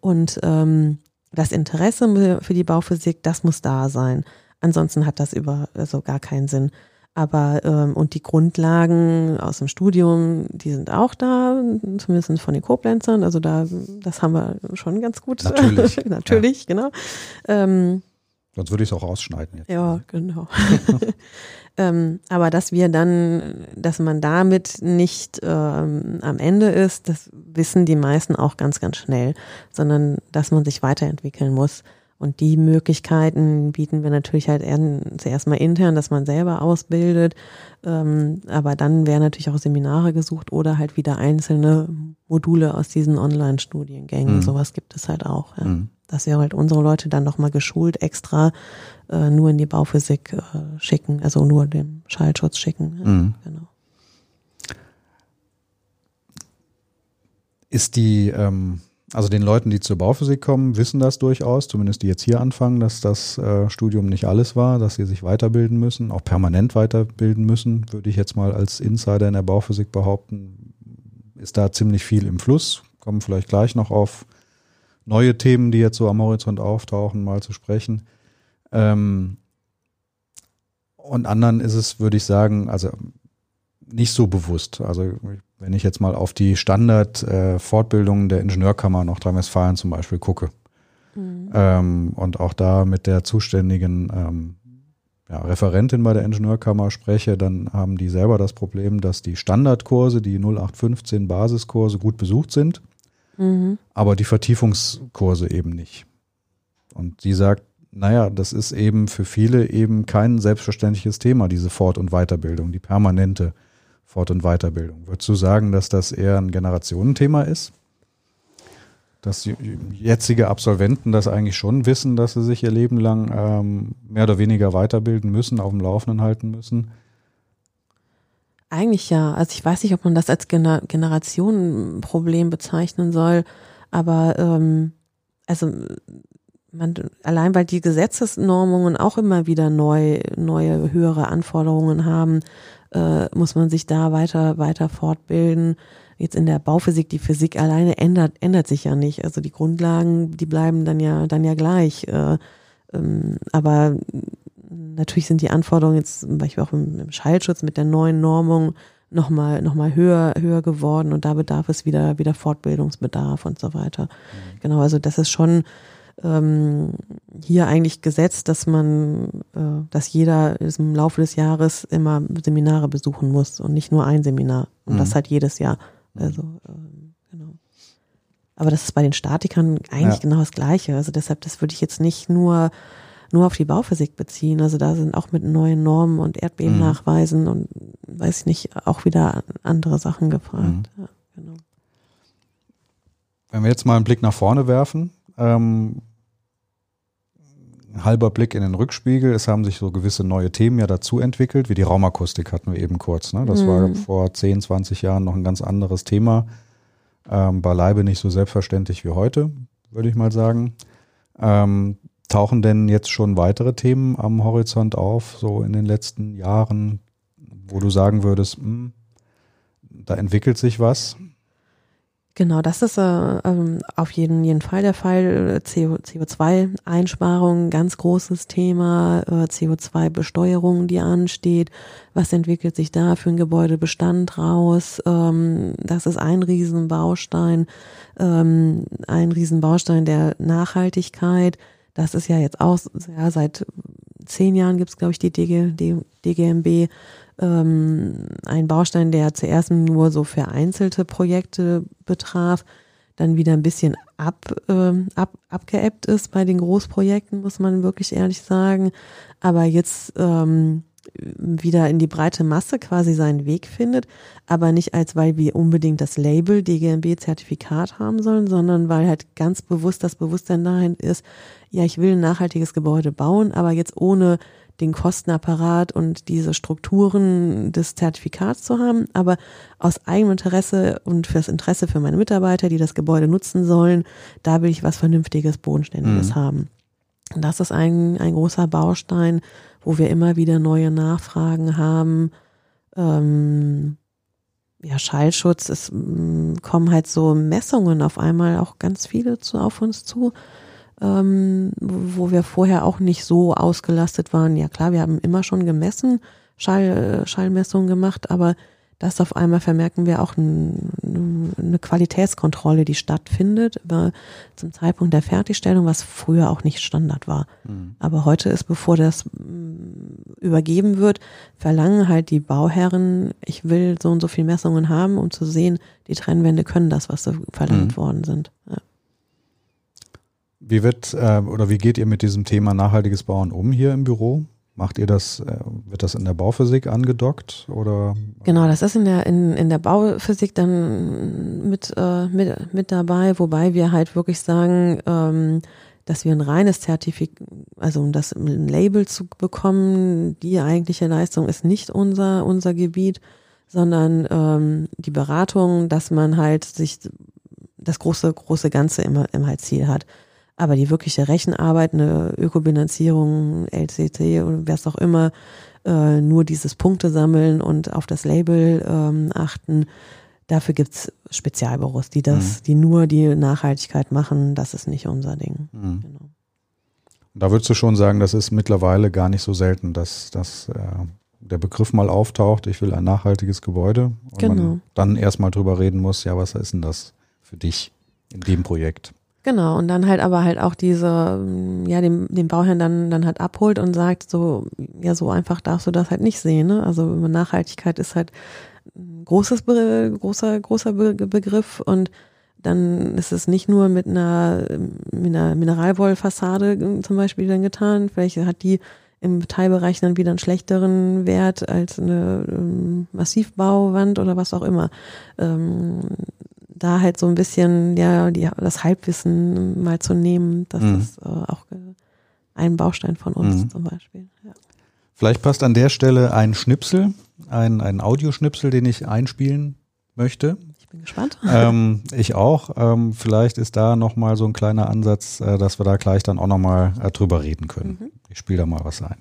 Und ähm, das Interesse für die Bauphysik, das muss da sein. Ansonsten hat das über also gar keinen Sinn. Aber ähm, und die Grundlagen aus dem Studium, die sind auch da, zumindest von den Koblenzern. Also da, das haben wir schon ganz gut. Natürlich. Natürlich, ja. genau. Ähm, Sonst würde ich es auch rausschneiden. Jetzt. Ja, genau. ähm, aber dass wir dann, dass man damit nicht ähm, am Ende ist, das wissen die meisten auch ganz, ganz schnell, sondern dass man sich weiterentwickeln muss. Und die Möglichkeiten bieten wir natürlich halt zuerst mal intern, dass man selber ausbildet. Ähm, aber dann wären natürlich auch Seminare gesucht oder halt wieder einzelne Module aus diesen Online-Studiengängen. Mhm. Sowas gibt es halt auch. Ja. Mhm. Dass wir halt unsere Leute dann nochmal geschult extra äh, nur in die Bauphysik äh, schicken, also nur den Schallschutz schicken. Mhm. Genau. Ist die ähm also den Leuten, die zur Bauphysik kommen, wissen das durchaus, zumindest die jetzt hier anfangen, dass das äh, Studium nicht alles war, dass sie sich weiterbilden müssen, auch permanent weiterbilden müssen, würde ich jetzt mal als Insider in der Bauphysik behaupten, ist da ziemlich viel im Fluss. Kommen vielleicht gleich noch auf neue Themen, die jetzt so am Horizont auftauchen, mal zu sprechen. Ähm, und anderen ist es, würde ich sagen, also nicht so bewusst. Also ich wenn ich jetzt mal auf die Standard-Fortbildungen äh, der Ingenieurkammer Nordrhein-Westfalen zum Beispiel gucke mhm. ähm, und auch da mit der zuständigen ähm, ja, Referentin bei der Ingenieurkammer spreche, dann haben die selber das Problem, dass die Standardkurse, die 0815 Basiskurse gut besucht sind, mhm. aber die Vertiefungskurse eben nicht. Und sie sagt, naja, das ist eben für viele eben kein selbstverständliches Thema, diese Fort- und Weiterbildung, die permanente Fort- und Weiterbildung. Würdest du sagen, dass das eher ein Generationenthema ist? Dass jetzige Absolventen das eigentlich schon wissen, dass sie sich ihr Leben lang ähm, mehr oder weniger weiterbilden müssen, auf dem Laufenden halten müssen? Eigentlich ja. Also ich weiß nicht, ob man das als Gener Generationenproblem bezeichnen soll, aber ähm, also man, allein weil die Gesetzesnormungen auch immer wieder neu, neue, höhere Anforderungen haben, äh, muss man sich da weiter, weiter fortbilden. Jetzt in der Bauphysik, die Physik alleine ändert, ändert sich ja nicht. Also die Grundlagen, die bleiben dann ja, dann ja gleich. Äh, ähm, aber natürlich sind die Anforderungen jetzt zum Beispiel auch im, im Schallschutz mit der neuen Normung nochmal noch mal höher, höher geworden und da bedarf es wieder, wieder Fortbildungsbedarf und so weiter. Mhm. Genau, also das ist schon, ähm, hier eigentlich gesetzt, dass man, äh, dass jeder im Laufe des Jahres immer Seminare besuchen muss und nicht nur ein Seminar. Und mhm. das halt jedes Jahr. Also ähm, genau. Aber das ist bei den Statikern eigentlich ja. genau das Gleiche. Also deshalb, das würde ich jetzt nicht nur nur auf die Bauphysik beziehen. Also da sind auch mit neuen Normen und Erdbebennachweisen mhm. und weiß ich nicht, auch wieder andere Sachen gefragt. Mhm. Ja, genau. Wenn wir jetzt mal einen Blick nach vorne werfen, ähm, halber Blick in den Rückspiegel. Es haben sich so gewisse neue Themen ja dazu entwickelt, wie die Raumakustik hatten wir eben kurz. Ne? Das mhm. war vor 10, 20 Jahren noch ein ganz anderes Thema. Ähm, beileibe nicht so selbstverständlich wie heute, würde ich mal sagen. Ähm, tauchen denn jetzt schon weitere Themen am Horizont auf, so in den letzten Jahren, wo du sagen würdest, mh, hm, da entwickelt sich was? Genau, das ist äh, ähm, auf jeden, jeden Fall der Fall. CO, CO2-Einsparung, ganz großes Thema, äh, CO2-Besteuerung, die ansteht. Was entwickelt sich da für ein Gebäudebestand raus? Ähm, das ist ein Riesenbaustein, ähm, ein Riesenbaustein der Nachhaltigkeit. Das ist ja jetzt auch, ja, seit zehn Jahren gibt's glaube ich, die DG, DGMB ähm, ein Baustein, der zuerst nur so vereinzelte Projekte betraf, dann wieder ein bisschen ab, äh, ab, abgeebbt ist bei den Großprojekten, muss man wirklich ehrlich sagen. Aber jetzt ähm, wieder in die breite Masse quasi seinen Weg findet, aber nicht als weil wir unbedingt das Label DGMB-Zertifikat haben sollen, sondern weil halt ganz bewusst das Bewusstsein dahin ist, ja, ich will ein nachhaltiges Gebäude bauen, aber jetzt ohne den Kostenapparat und diese Strukturen des Zertifikats zu haben, aber aus eigenem Interesse und fürs Interesse für meine Mitarbeiter, die das Gebäude nutzen sollen, da will ich was Vernünftiges, Bodenständiges mhm. haben. Und das ist ein, ein großer Baustein, wo wir immer wieder neue Nachfragen haben. Ähm, ja, Schallschutz, es mm, kommen halt so Messungen auf einmal auch ganz viele zu, auf uns zu ähm, wo wir vorher auch nicht so ausgelastet waren. Ja klar, wir haben immer schon gemessen, Schall, Schallmessungen gemacht, aber das auf einmal vermerken wir auch ein, eine Qualitätskontrolle, die stattfindet über, zum Zeitpunkt der Fertigstellung, was früher auch nicht Standard war. Mhm. Aber heute ist, bevor das übergeben wird, verlangen halt die Bauherren, ich will so und so viel Messungen haben, um zu sehen, die Trennwände können das, was so verlangt mhm. worden sind. Ja. Wie wird äh, oder wie geht ihr mit diesem Thema nachhaltiges Bauen um hier im Büro? Macht ihr das, äh, wird das in der Bauphysik angedockt oder? Genau, das ist in der, in, in der Bauphysik dann mit, äh, mit, mit dabei, wobei wir halt wirklich sagen, ähm, dass wir ein reines Zertifikat, also um das ein Label zu bekommen, die eigentliche Leistung ist nicht unser, unser Gebiet, sondern ähm, die Beratung, dass man halt sich das große, große Ganze immer im halt Ziel hat. Aber die wirkliche Rechenarbeit, eine Ökobilanzierung, LCC oder wer es auch immer, äh, nur dieses Punkte sammeln und auf das Label ähm, achten, dafür gibt's Spezialbüros, die das, mhm. die nur die Nachhaltigkeit machen, das ist nicht unser Ding. Mhm. Genau. Da würdest du schon sagen, das ist mittlerweile gar nicht so selten, dass, dass äh, der Begriff mal auftaucht, ich will ein nachhaltiges Gebäude und Genau. man dann erstmal drüber reden muss, ja, was ist denn das für dich in dem Projekt? Genau, und dann halt aber halt auch diese, ähm, ja, den, den Bauherrn dann, dann halt abholt und sagt, so, ja, so einfach darfst du das halt nicht sehen, ne? Also Nachhaltigkeit ist halt ein großes, großer, großer Be Begriff und dann ist es nicht nur mit einer, mit einer Mineralwollfassade äh, zum Beispiel dann getan. Vielleicht hat die im Teilbereich dann wieder einen schlechteren Wert als eine ähm, Massivbauwand oder was auch immer. Ähm, da halt so ein bisschen, ja, die, das Halbwissen mal zu nehmen, das Mhm. ist äh, auch ein Baustein von uns Mhm. zum Beispiel. Ja. Vielleicht passt an der Stelle ein Schnipsel, ein, ein Audioschnipsel, den ich einspielen möchte. Ich bin gespannt. ähm, ich auch. Ähm, vielleicht ist da nochmal so ein kleiner Ansatz, äh, dass wir da gleich dann auch nochmal äh, drüber reden können. Mhm. Ich spiele da mal was ein.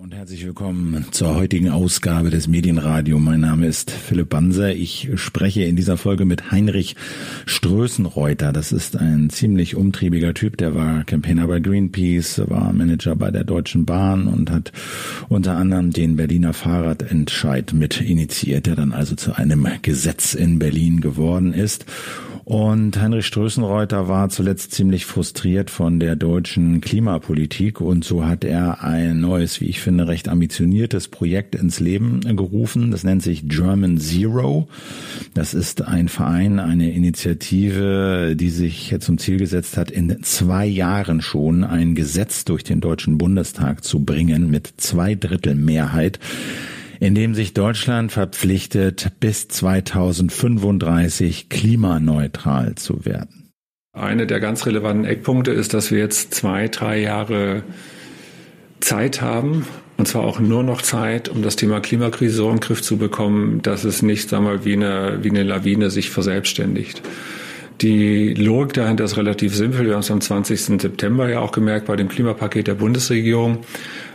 Und herzlich willkommen zur heutigen Ausgabe des Medienradio. Mein Name ist Philipp Banser. Ich spreche in dieser Folge mit Heinrich Strößenreuter. Das ist ein ziemlich umtriebiger Typ. Der war Campaigner bei Greenpeace, war Manager bei der Deutschen Bahn und hat unter anderem den Berliner Fahrradentscheid mit initiiert, der dann also zu einem Gesetz in Berlin geworden ist. Und Heinrich Strößenreuter war zuletzt ziemlich frustriert von der deutschen Klimapolitik und so hat er ein neues, wie ich finde, recht ambitioniertes Projekt ins Leben gerufen. Das nennt sich German Zero. Das ist ein Verein, eine Initiative, die sich zum Ziel gesetzt hat, in zwei Jahren schon ein Gesetz durch den Deutschen Bundestag zu bringen mit zwei Drittel Mehrheit in dem sich Deutschland verpflichtet, bis 2035 klimaneutral zu werden. Eine der ganz relevanten Eckpunkte ist, dass wir jetzt zwei, drei Jahre Zeit haben, und zwar auch nur noch Zeit, um das Thema Klimakrise so in den Griff zu bekommen, dass es nicht, sagen wir wie eine, wie eine Lawine sich verselbstständigt. Die Logik dahinter ist relativ simpel. Wir haben es am 20. September ja auch gemerkt bei dem Klimapaket der Bundesregierung.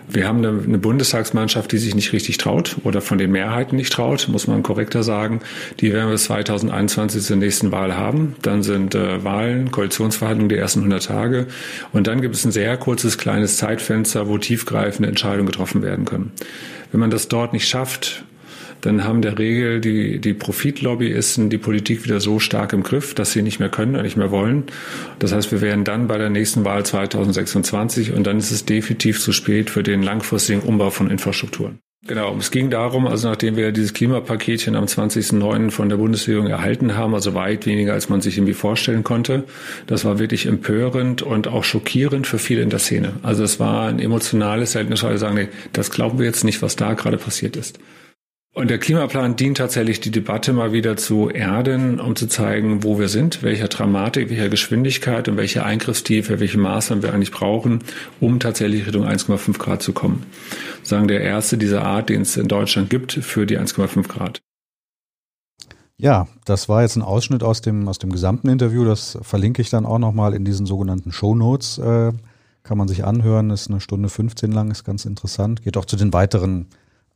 Wir haben eine, Bundestagsmannschaft, die sich nicht richtig traut oder von den Mehrheiten nicht traut, muss man korrekter sagen. Die werden wir bis 2021 zur nächsten Wahl haben. Dann sind äh, Wahlen, Koalitionsverhandlungen die ersten 100 Tage. Und dann gibt es ein sehr kurzes, kleines Zeitfenster, wo tiefgreifende Entscheidungen getroffen werden können. Wenn man das dort nicht schafft, dann haben der Regel die, die Profitlobbyisten die Politik wieder so stark im Griff, dass sie nicht mehr können und nicht mehr wollen. Das heißt, wir wären dann bei der nächsten Wahl 2026 und dann ist es definitiv zu spät für den langfristigen Umbau von Infrastrukturen. Genau, es ging darum, also nachdem wir dieses Klimapaketchen am 20.09. von der Bundesregierung erhalten haben, also weit weniger, als man sich irgendwie vorstellen konnte, das war wirklich empörend und auch schockierend für viele in der Szene. Also es war ein emotionales Erlebnis, weil wir sagen, nee, das glauben wir jetzt nicht, was da gerade passiert ist. Und der Klimaplan dient tatsächlich, die Debatte mal wieder zu erden, um zu zeigen, wo wir sind, welcher Dramatik, welcher Geschwindigkeit und welche Eingriffstiefe, welche Maßnahmen wir eigentlich brauchen, um tatsächlich Richtung 1,5 Grad zu kommen. Sagen der erste dieser Art, den es in Deutschland gibt, für die 1,5 Grad. Ja, das war jetzt ein Ausschnitt aus dem, aus dem gesamten Interview. Das verlinke ich dann auch nochmal in diesen sogenannten Show Notes. Äh, kann man sich anhören, ist eine Stunde 15 lang, ist ganz interessant. Geht auch zu den weiteren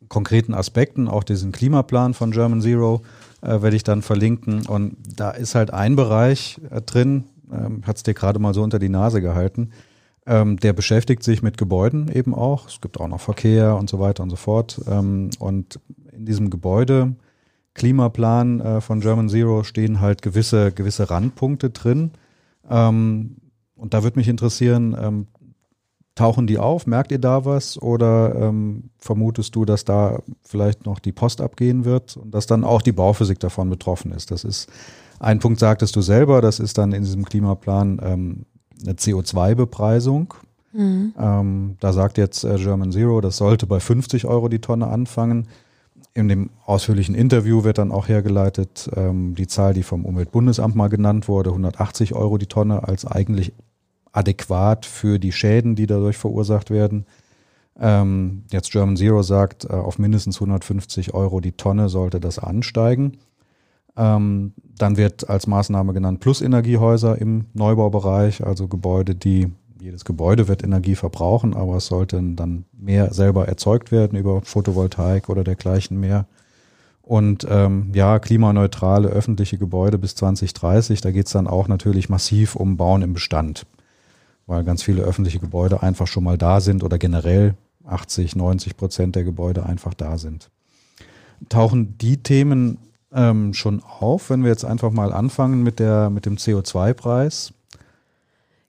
konkreten Aspekten, auch diesen Klimaplan von German Zero äh, werde ich dann verlinken. Und da ist halt ein Bereich äh, drin, ähm, hat es dir gerade mal so unter die Nase gehalten, ähm, der beschäftigt sich mit Gebäuden eben auch. Es gibt auch noch Verkehr und so weiter und so fort. Ähm, und in diesem Gebäude Klimaplan äh, von German Zero stehen halt gewisse, gewisse Randpunkte drin. Ähm, und da würde mich interessieren, ähm, Tauchen die auf? Merkt ihr da was? Oder ähm, vermutest du, dass da vielleicht noch die Post abgehen wird und dass dann auch die Bauphysik davon betroffen ist? Das ist ein Punkt, sagtest du selber, das ist dann in diesem Klimaplan ähm, eine CO2-Bepreisung. Mhm. Ähm, da sagt jetzt äh, German Zero, das sollte bei 50 Euro die Tonne anfangen. In dem ausführlichen Interview wird dann auch hergeleitet, ähm, die Zahl, die vom Umweltbundesamt mal genannt wurde, 180 Euro die Tonne als eigentlich adäquat für die Schäden, die dadurch verursacht werden. Ähm, jetzt German Zero sagt, äh, auf mindestens 150 Euro die Tonne sollte das ansteigen. Ähm, dann wird als Maßnahme genannt Plusenergiehäuser im Neubaubereich, also Gebäude, die jedes Gebäude wird Energie verbrauchen, aber es sollte dann mehr selber erzeugt werden über Photovoltaik oder dergleichen mehr. Und ähm, ja, klimaneutrale öffentliche Gebäude bis 2030, da geht es dann auch natürlich massiv um Bauen im Bestand weil ganz viele öffentliche Gebäude einfach schon mal da sind oder generell 80, 90 Prozent der Gebäude einfach da sind. Tauchen die Themen ähm, schon auf, wenn wir jetzt einfach mal anfangen mit, der, mit dem CO2-Preis?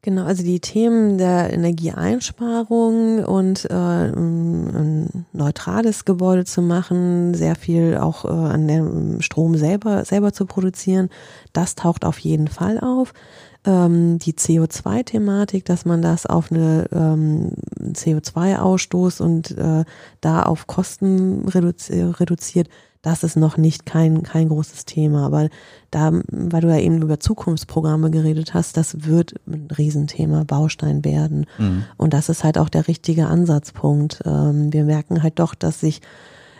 Genau, also die Themen der Energieeinsparung und äh, ein neutrales Gebäude zu machen, sehr viel auch äh, an dem Strom selber, selber zu produzieren, das taucht auf jeden Fall auf. Ähm, die CO2-Thematik, dass man das auf eine ähm, CO2-Ausstoß und äh, da auf Kosten reduzi reduziert, das ist noch nicht kein, kein großes Thema. Aber da, weil du ja eben über Zukunftsprogramme geredet hast, das wird ein Riesenthema, Baustein werden. Mhm. Und das ist halt auch der richtige Ansatzpunkt. Ähm, wir merken halt doch, dass sich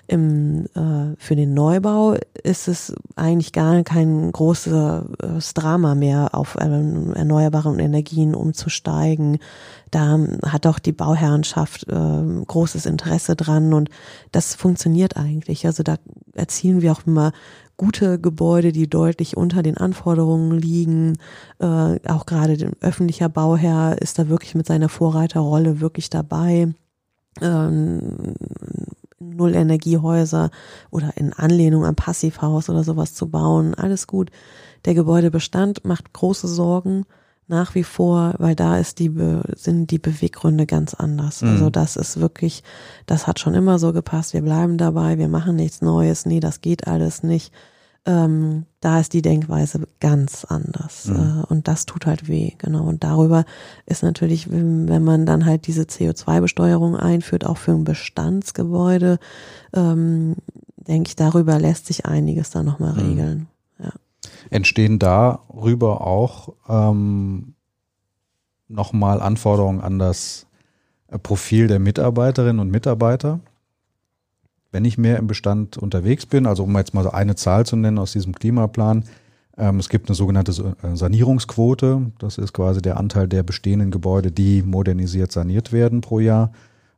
im, äh, für den Neubau ist es eigentlich gar kein großes Drama mehr, auf äh, erneuerbare Energien umzusteigen. Da hat auch die Bauherrenschaft äh, großes Interesse dran und das funktioniert eigentlich. Also da erzielen wir auch immer gute Gebäude, die deutlich unter den Anforderungen liegen. Äh, auch gerade der öffentlicher Bauherr ist da wirklich mit seiner Vorreiterrolle wirklich dabei. Ähm, Nullenergiehäuser oder in Anlehnung am Passivhaus oder sowas zu bauen. Alles gut. Der Gebäudebestand macht große Sorgen nach wie vor, weil da ist die, sind die Beweggründe ganz anders. Mhm. Also das ist wirklich, das hat schon immer so gepasst. Wir bleiben dabei, wir machen nichts Neues. Nee, das geht alles nicht ähm, da ist die Denkweise ganz anders. Mhm. Äh, und das tut halt weh, genau. Und darüber ist natürlich, wenn man dann halt diese CO2-Besteuerung einführt, auch für ein Bestandsgebäude, ähm, denke ich, darüber lässt sich einiges dann nochmal mhm. regeln. Ja. Entstehen darüber auch ähm, nochmal Anforderungen an das äh, Profil der Mitarbeiterinnen und Mitarbeiter? Wenn ich mehr im Bestand unterwegs bin, also um jetzt mal eine Zahl zu nennen aus diesem Klimaplan, ähm, es gibt eine sogenannte äh, Sanierungsquote. Das ist quasi der Anteil der bestehenden Gebäude, die modernisiert saniert werden pro Jahr.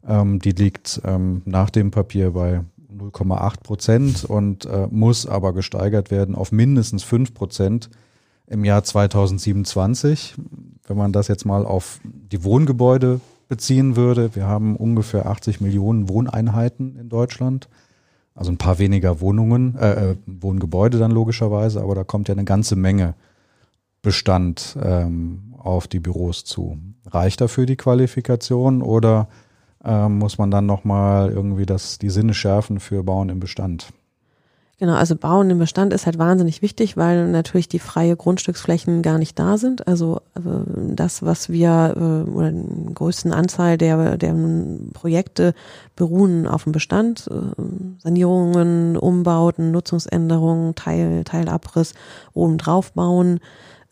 Ähm, die liegt ähm, nach dem Papier bei 0,8 Prozent und äh, muss aber gesteigert werden auf mindestens 5 Prozent im Jahr 2027. Wenn man das jetzt mal auf die Wohngebäude beziehen würde. Wir haben ungefähr 80 Millionen Wohneinheiten in Deutschland. Also ein paar weniger Wohnungen, äh, äh, Wohngebäude dann logischerweise, aber da kommt ja eine ganze Menge Bestand ähm, auf die Büros zu. Reicht dafür die Qualifikation oder äh, muss man dann nochmal irgendwie das, die Sinne schärfen für Bauen im Bestand? Genau, also Bauen im Bestand ist halt wahnsinnig wichtig, weil natürlich die freie Grundstücksflächen gar nicht da sind. Also äh, das, was wir äh, oder den größten Anzahl der, der Projekte beruhen auf dem Bestand, äh, Sanierungen, Umbauten, Nutzungsänderungen, Teil, Teilabriss, oben drauf bauen.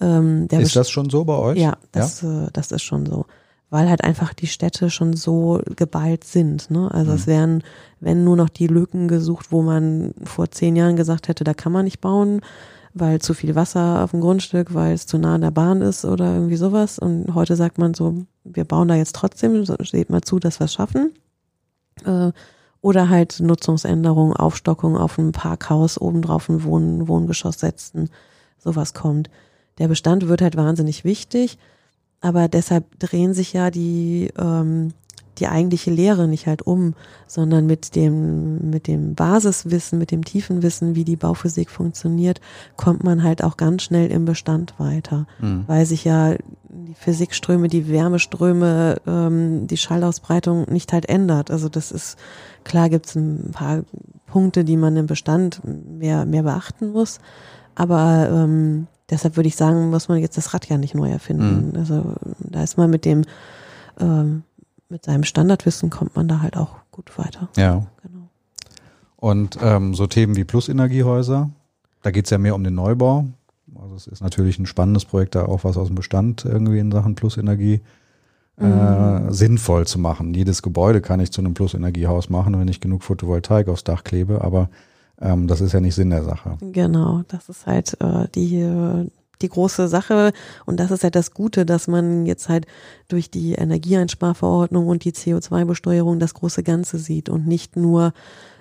Ähm, ist das schon so bei euch? Ja, das, ja? das ist schon so weil halt einfach die Städte schon so geballt sind. Ne? Also mhm. es wären, wenn nur noch die Lücken gesucht, wo man vor zehn Jahren gesagt hätte, da kann man nicht bauen, weil zu viel Wasser auf dem Grundstück, weil es zu nah an der Bahn ist oder irgendwie sowas. Und heute sagt man so, wir bauen da jetzt trotzdem, steht mal zu, dass wir es schaffen. Äh, oder halt Nutzungsänderungen, Aufstockung auf einem Parkhaus, obendrauf ein Wohn Wohngeschoss setzen, sowas kommt. Der Bestand wird halt wahnsinnig wichtig aber deshalb drehen sich ja die, ähm, die eigentliche Lehre nicht halt um, sondern mit dem, mit dem Basiswissen, mit dem tiefen Wissen, wie die Bauphysik funktioniert, kommt man halt auch ganz schnell im Bestand weiter, mhm. weil sich ja die Physikströme, die Wärmeströme, ähm, die Schallausbreitung nicht halt ändert. Also das ist, klar gibt's ein paar Punkte, die man im Bestand mehr, mehr beachten muss, aber ähm, deshalb würde ich sagen, muss man jetzt das Rad ja nicht neu erfinden. Mhm. Also da ist man mit dem, ähm, mit seinem Standardwissen kommt man da halt auch gut weiter. Ja. Genau. Und ähm, so Themen wie Plusenergiehäuser, da geht es ja mehr um den Neubau. Also es ist natürlich ein spannendes Projekt, da auch was aus dem Bestand irgendwie in Sachen Plusenergie äh, mhm. sinnvoll zu machen. Jedes Gebäude kann ich zu einem Plusenergiehaus machen, wenn ich genug Photovoltaik aufs Dach klebe, aber ähm, das ist ja nicht Sinn der Sache. Genau, das ist halt äh, die die große Sache und das ist halt das Gute, dass man jetzt halt durch die Energieeinsparverordnung und die CO2-Besteuerung das große Ganze sieht und nicht nur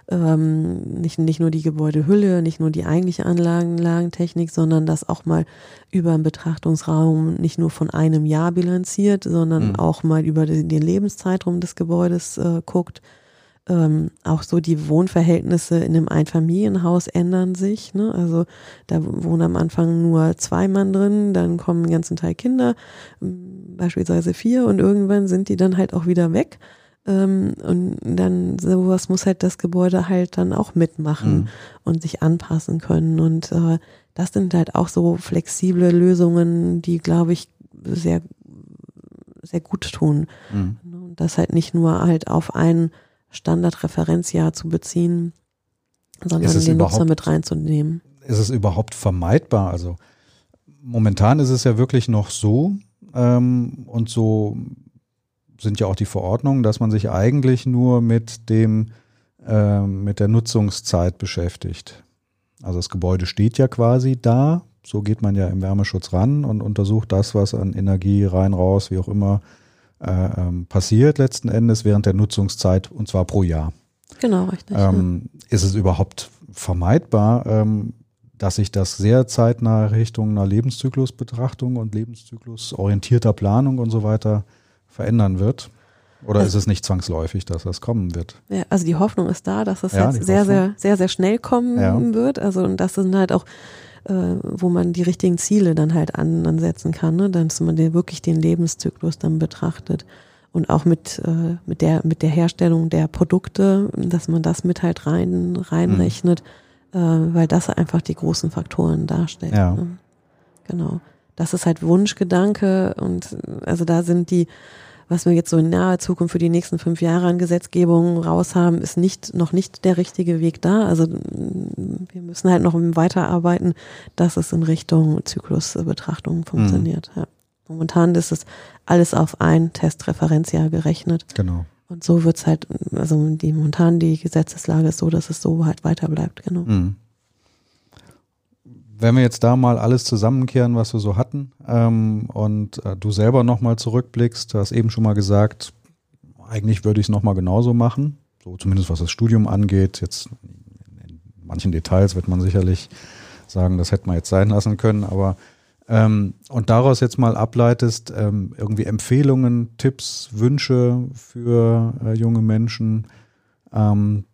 ähm, nicht, nicht nur die Gebäudehülle, nicht nur die eigentliche Anlagentechnik, sondern das auch mal über einen Betrachtungsraum nicht nur von einem Jahr bilanziert, sondern mhm. auch mal über den, Lebenszeitraum des Gebäudes äh, guckt. Ähm, auch so die Wohnverhältnisse in einem Einfamilienhaus ändern sich. Ne? Also da wohnen am Anfang nur zwei Mann drin, dann kommen einen ganzen Teil Kinder, beispielsweise vier, und irgendwann sind die dann halt auch wieder weg. Ähm, und dann sowas muss halt das Gebäude halt dann auch mitmachen mhm. und sich anpassen können. Und äh, das sind halt auch so flexible Lösungen, die, glaube ich, sehr, sehr gut tun. Mhm. Und das halt nicht nur halt auf ein Standardreferenzjahr zu beziehen, sondern den Nutzer mit reinzunehmen. Ist es überhaupt vermeidbar? Also momentan ist es ja wirklich noch so ähm, und so sind ja auch die Verordnungen, dass man sich eigentlich nur mit dem äh, mit der Nutzungszeit beschäftigt. Also das Gebäude steht ja quasi da, so geht man ja im Wärmeschutz ran und untersucht das, was an Energie rein, raus, wie auch immer ähm, passiert letzten Endes während der Nutzungszeit und zwar pro Jahr. Genau, richtig. Ähm, ja. Ist es überhaupt vermeidbar, ähm, dass sich das sehr zeitnah Richtung einer Lebenszyklusbetrachtung und lebenszyklusorientierter Planung und so weiter verändern wird? Oder also, ist es nicht zwangsläufig, dass das kommen wird? Ja, also die Hoffnung ist da, dass es ja, jetzt sehr, sehr, sehr, sehr schnell kommen wird. Also und das sind halt auch, äh, wo man die richtigen Ziele dann halt an, ansetzen kann, ne? dass man den, wirklich den Lebenszyklus dann betrachtet. Und auch mit, äh, mit, der, mit der Herstellung der Produkte, dass man das mit halt rein, reinrechnet, mhm. äh, weil das einfach die großen Faktoren darstellt. Ja. Ne? Genau. Das ist halt Wunschgedanke und also da sind die was wir jetzt so in naher Zukunft für die nächsten fünf Jahre an Gesetzgebung raus haben, ist nicht, noch nicht der richtige Weg da. Also wir müssen halt noch weiterarbeiten, dass es in Richtung Zyklusbetrachtung funktioniert. Mhm. Ja. Momentan ist es alles auf ein Testreferenzjahr gerechnet. Genau. Und so wird's halt, also die momentan die Gesetzeslage ist so, dass es so halt weiter bleibt, genau. Mhm wenn wir jetzt da mal alles zusammenkehren, was wir so hatten, ähm, und äh, du selber nochmal zurückblickst, du hast eben schon mal gesagt, eigentlich würde ich es nochmal genauso machen, so zumindest was das Studium angeht. Jetzt in manchen Details wird man sicherlich sagen, das hätte man jetzt sein lassen können, aber ähm, und daraus jetzt mal ableitest, ähm, irgendwie Empfehlungen, Tipps, Wünsche für äh, junge Menschen, ähm,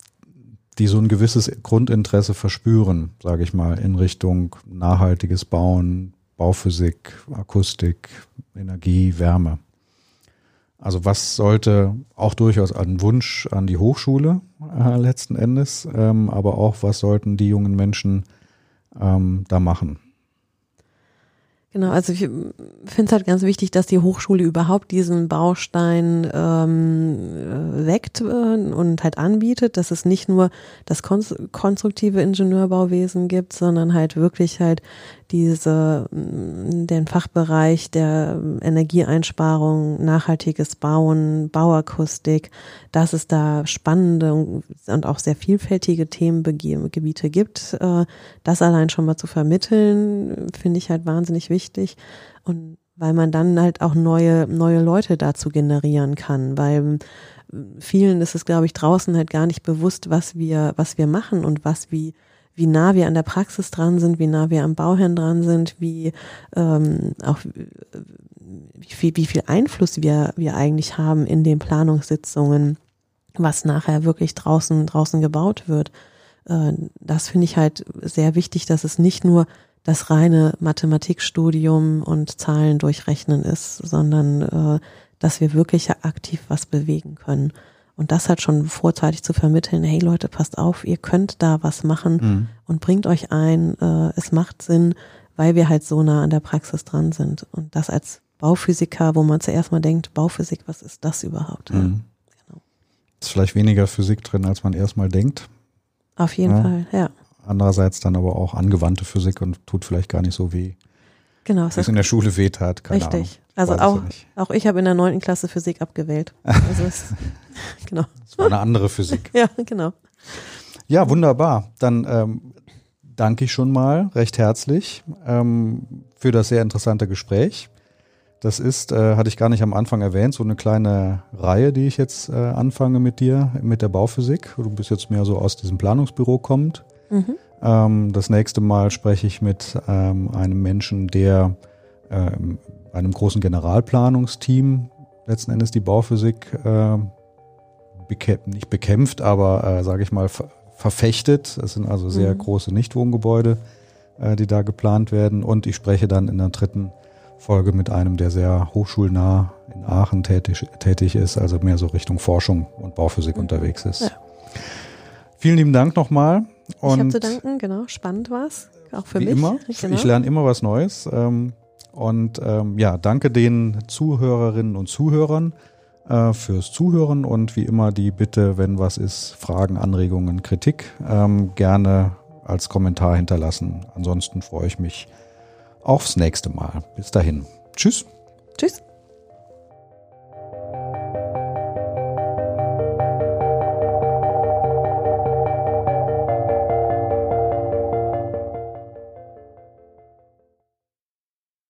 die so ein gewisses Grundinteresse verspüren, sage ich mal, in Richtung nachhaltiges Bauen, Bauphysik, Akustik, Energie, Wärme. Also was sollte auch durchaus ein Wunsch an die Hochschule äh, letzten Endes, ähm, aber auch was sollten die jungen Menschen ähm, da machen? Genau, also ich finde es halt ganz wichtig, dass die Hochschule überhaupt diesen Baustein ähm, äh, weckt äh, und halt anbietet, dass es nicht nur das konstruktive Ingenieurbauwesen gibt, sondern halt wirklich halt diese, mm, den Fachbereich der Energieeinsparung, nachhaltiges Bauen, Bauakustik, dass es da spannende und auch sehr vielfältige Themengebiete gibt. Äh, das allein schon mal zu vermitteln, finde ich halt wahnsinnig wichtig. Und weil man dann halt auch neue, neue Leute dazu generieren kann, weil vielen ist es, glaube ich, draußen halt gar nicht bewusst, was wir, was wir machen und was wie wie nah wir an der Praxis dran sind, wie nah wir am Bauherrn dran sind, wie ähm, auch wie viel, wie viel Einfluss wir, wir eigentlich haben in den Planungssitzungen, was nachher wirklich draußen, draußen gebaut wird. Äh, das finde ich halt sehr wichtig, dass es nicht nur das reine Mathematikstudium und Zahlen durchrechnen ist, sondern äh, dass wir wirklich aktiv was bewegen können. Und das halt schon vorzeitig zu vermitteln, hey Leute, passt auf, ihr könnt da was machen mhm. und bringt euch ein, äh, es macht Sinn, weil wir halt so nah an der Praxis dran sind. Und das als Bauphysiker, wo man zuerst mal denkt, Bauphysik, was ist das überhaupt? Mhm. Genau. Ist vielleicht weniger Physik drin, als man erstmal denkt. Auf jeden ja. Fall, ja. Andererseits dann aber auch angewandte Physik und tut vielleicht gar nicht so weh. Genau. Wie es in der Schule weht hat, keine Richtig. Also auch, auch ich habe in der neunten Klasse Physik abgewählt. Also es, genau. Das war eine andere Physik. ja, genau. Ja, wunderbar. Dann ähm, danke ich schon mal recht herzlich ähm, für das sehr interessante Gespräch. Das ist, äh, hatte ich gar nicht am Anfang erwähnt, so eine kleine Reihe, die ich jetzt äh, anfange mit dir, mit der Bauphysik. Du bist jetzt mehr so aus diesem Planungsbüro kommt. Mhm. Ähm, das nächste Mal spreche ich mit ähm, einem Menschen, der einem großen Generalplanungsteam letzten Endes die Bauphysik äh, bekämpft, nicht bekämpft, aber äh, sage ich mal ver verfechtet. Es sind also sehr mhm. große Nichtwohngebäude, äh, die da geplant werden. Und ich spreche dann in der dritten Folge mit einem, der sehr hochschulnah in Aachen tätig, tätig ist, also mehr so Richtung Forschung und Bauphysik mhm. unterwegs ist. Ja. Vielen lieben Dank nochmal. Und ich habe zu danken, genau. Spannend war es, auch für wie mich. Immer. Genau. Ich lerne immer was Neues. Ähm, und ähm, ja, danke den Zuhörerinnen und Zuhörern äh, fürs Zuhören und wie immer die Bitte, wenn was ist, Fragen, Anregungen, Kritik, ähm, gerne als Kommentar hinterlassen. Ansonsten freue ich mich aufs nächste Mal. Bis dahin. Tschüss. Tschüss.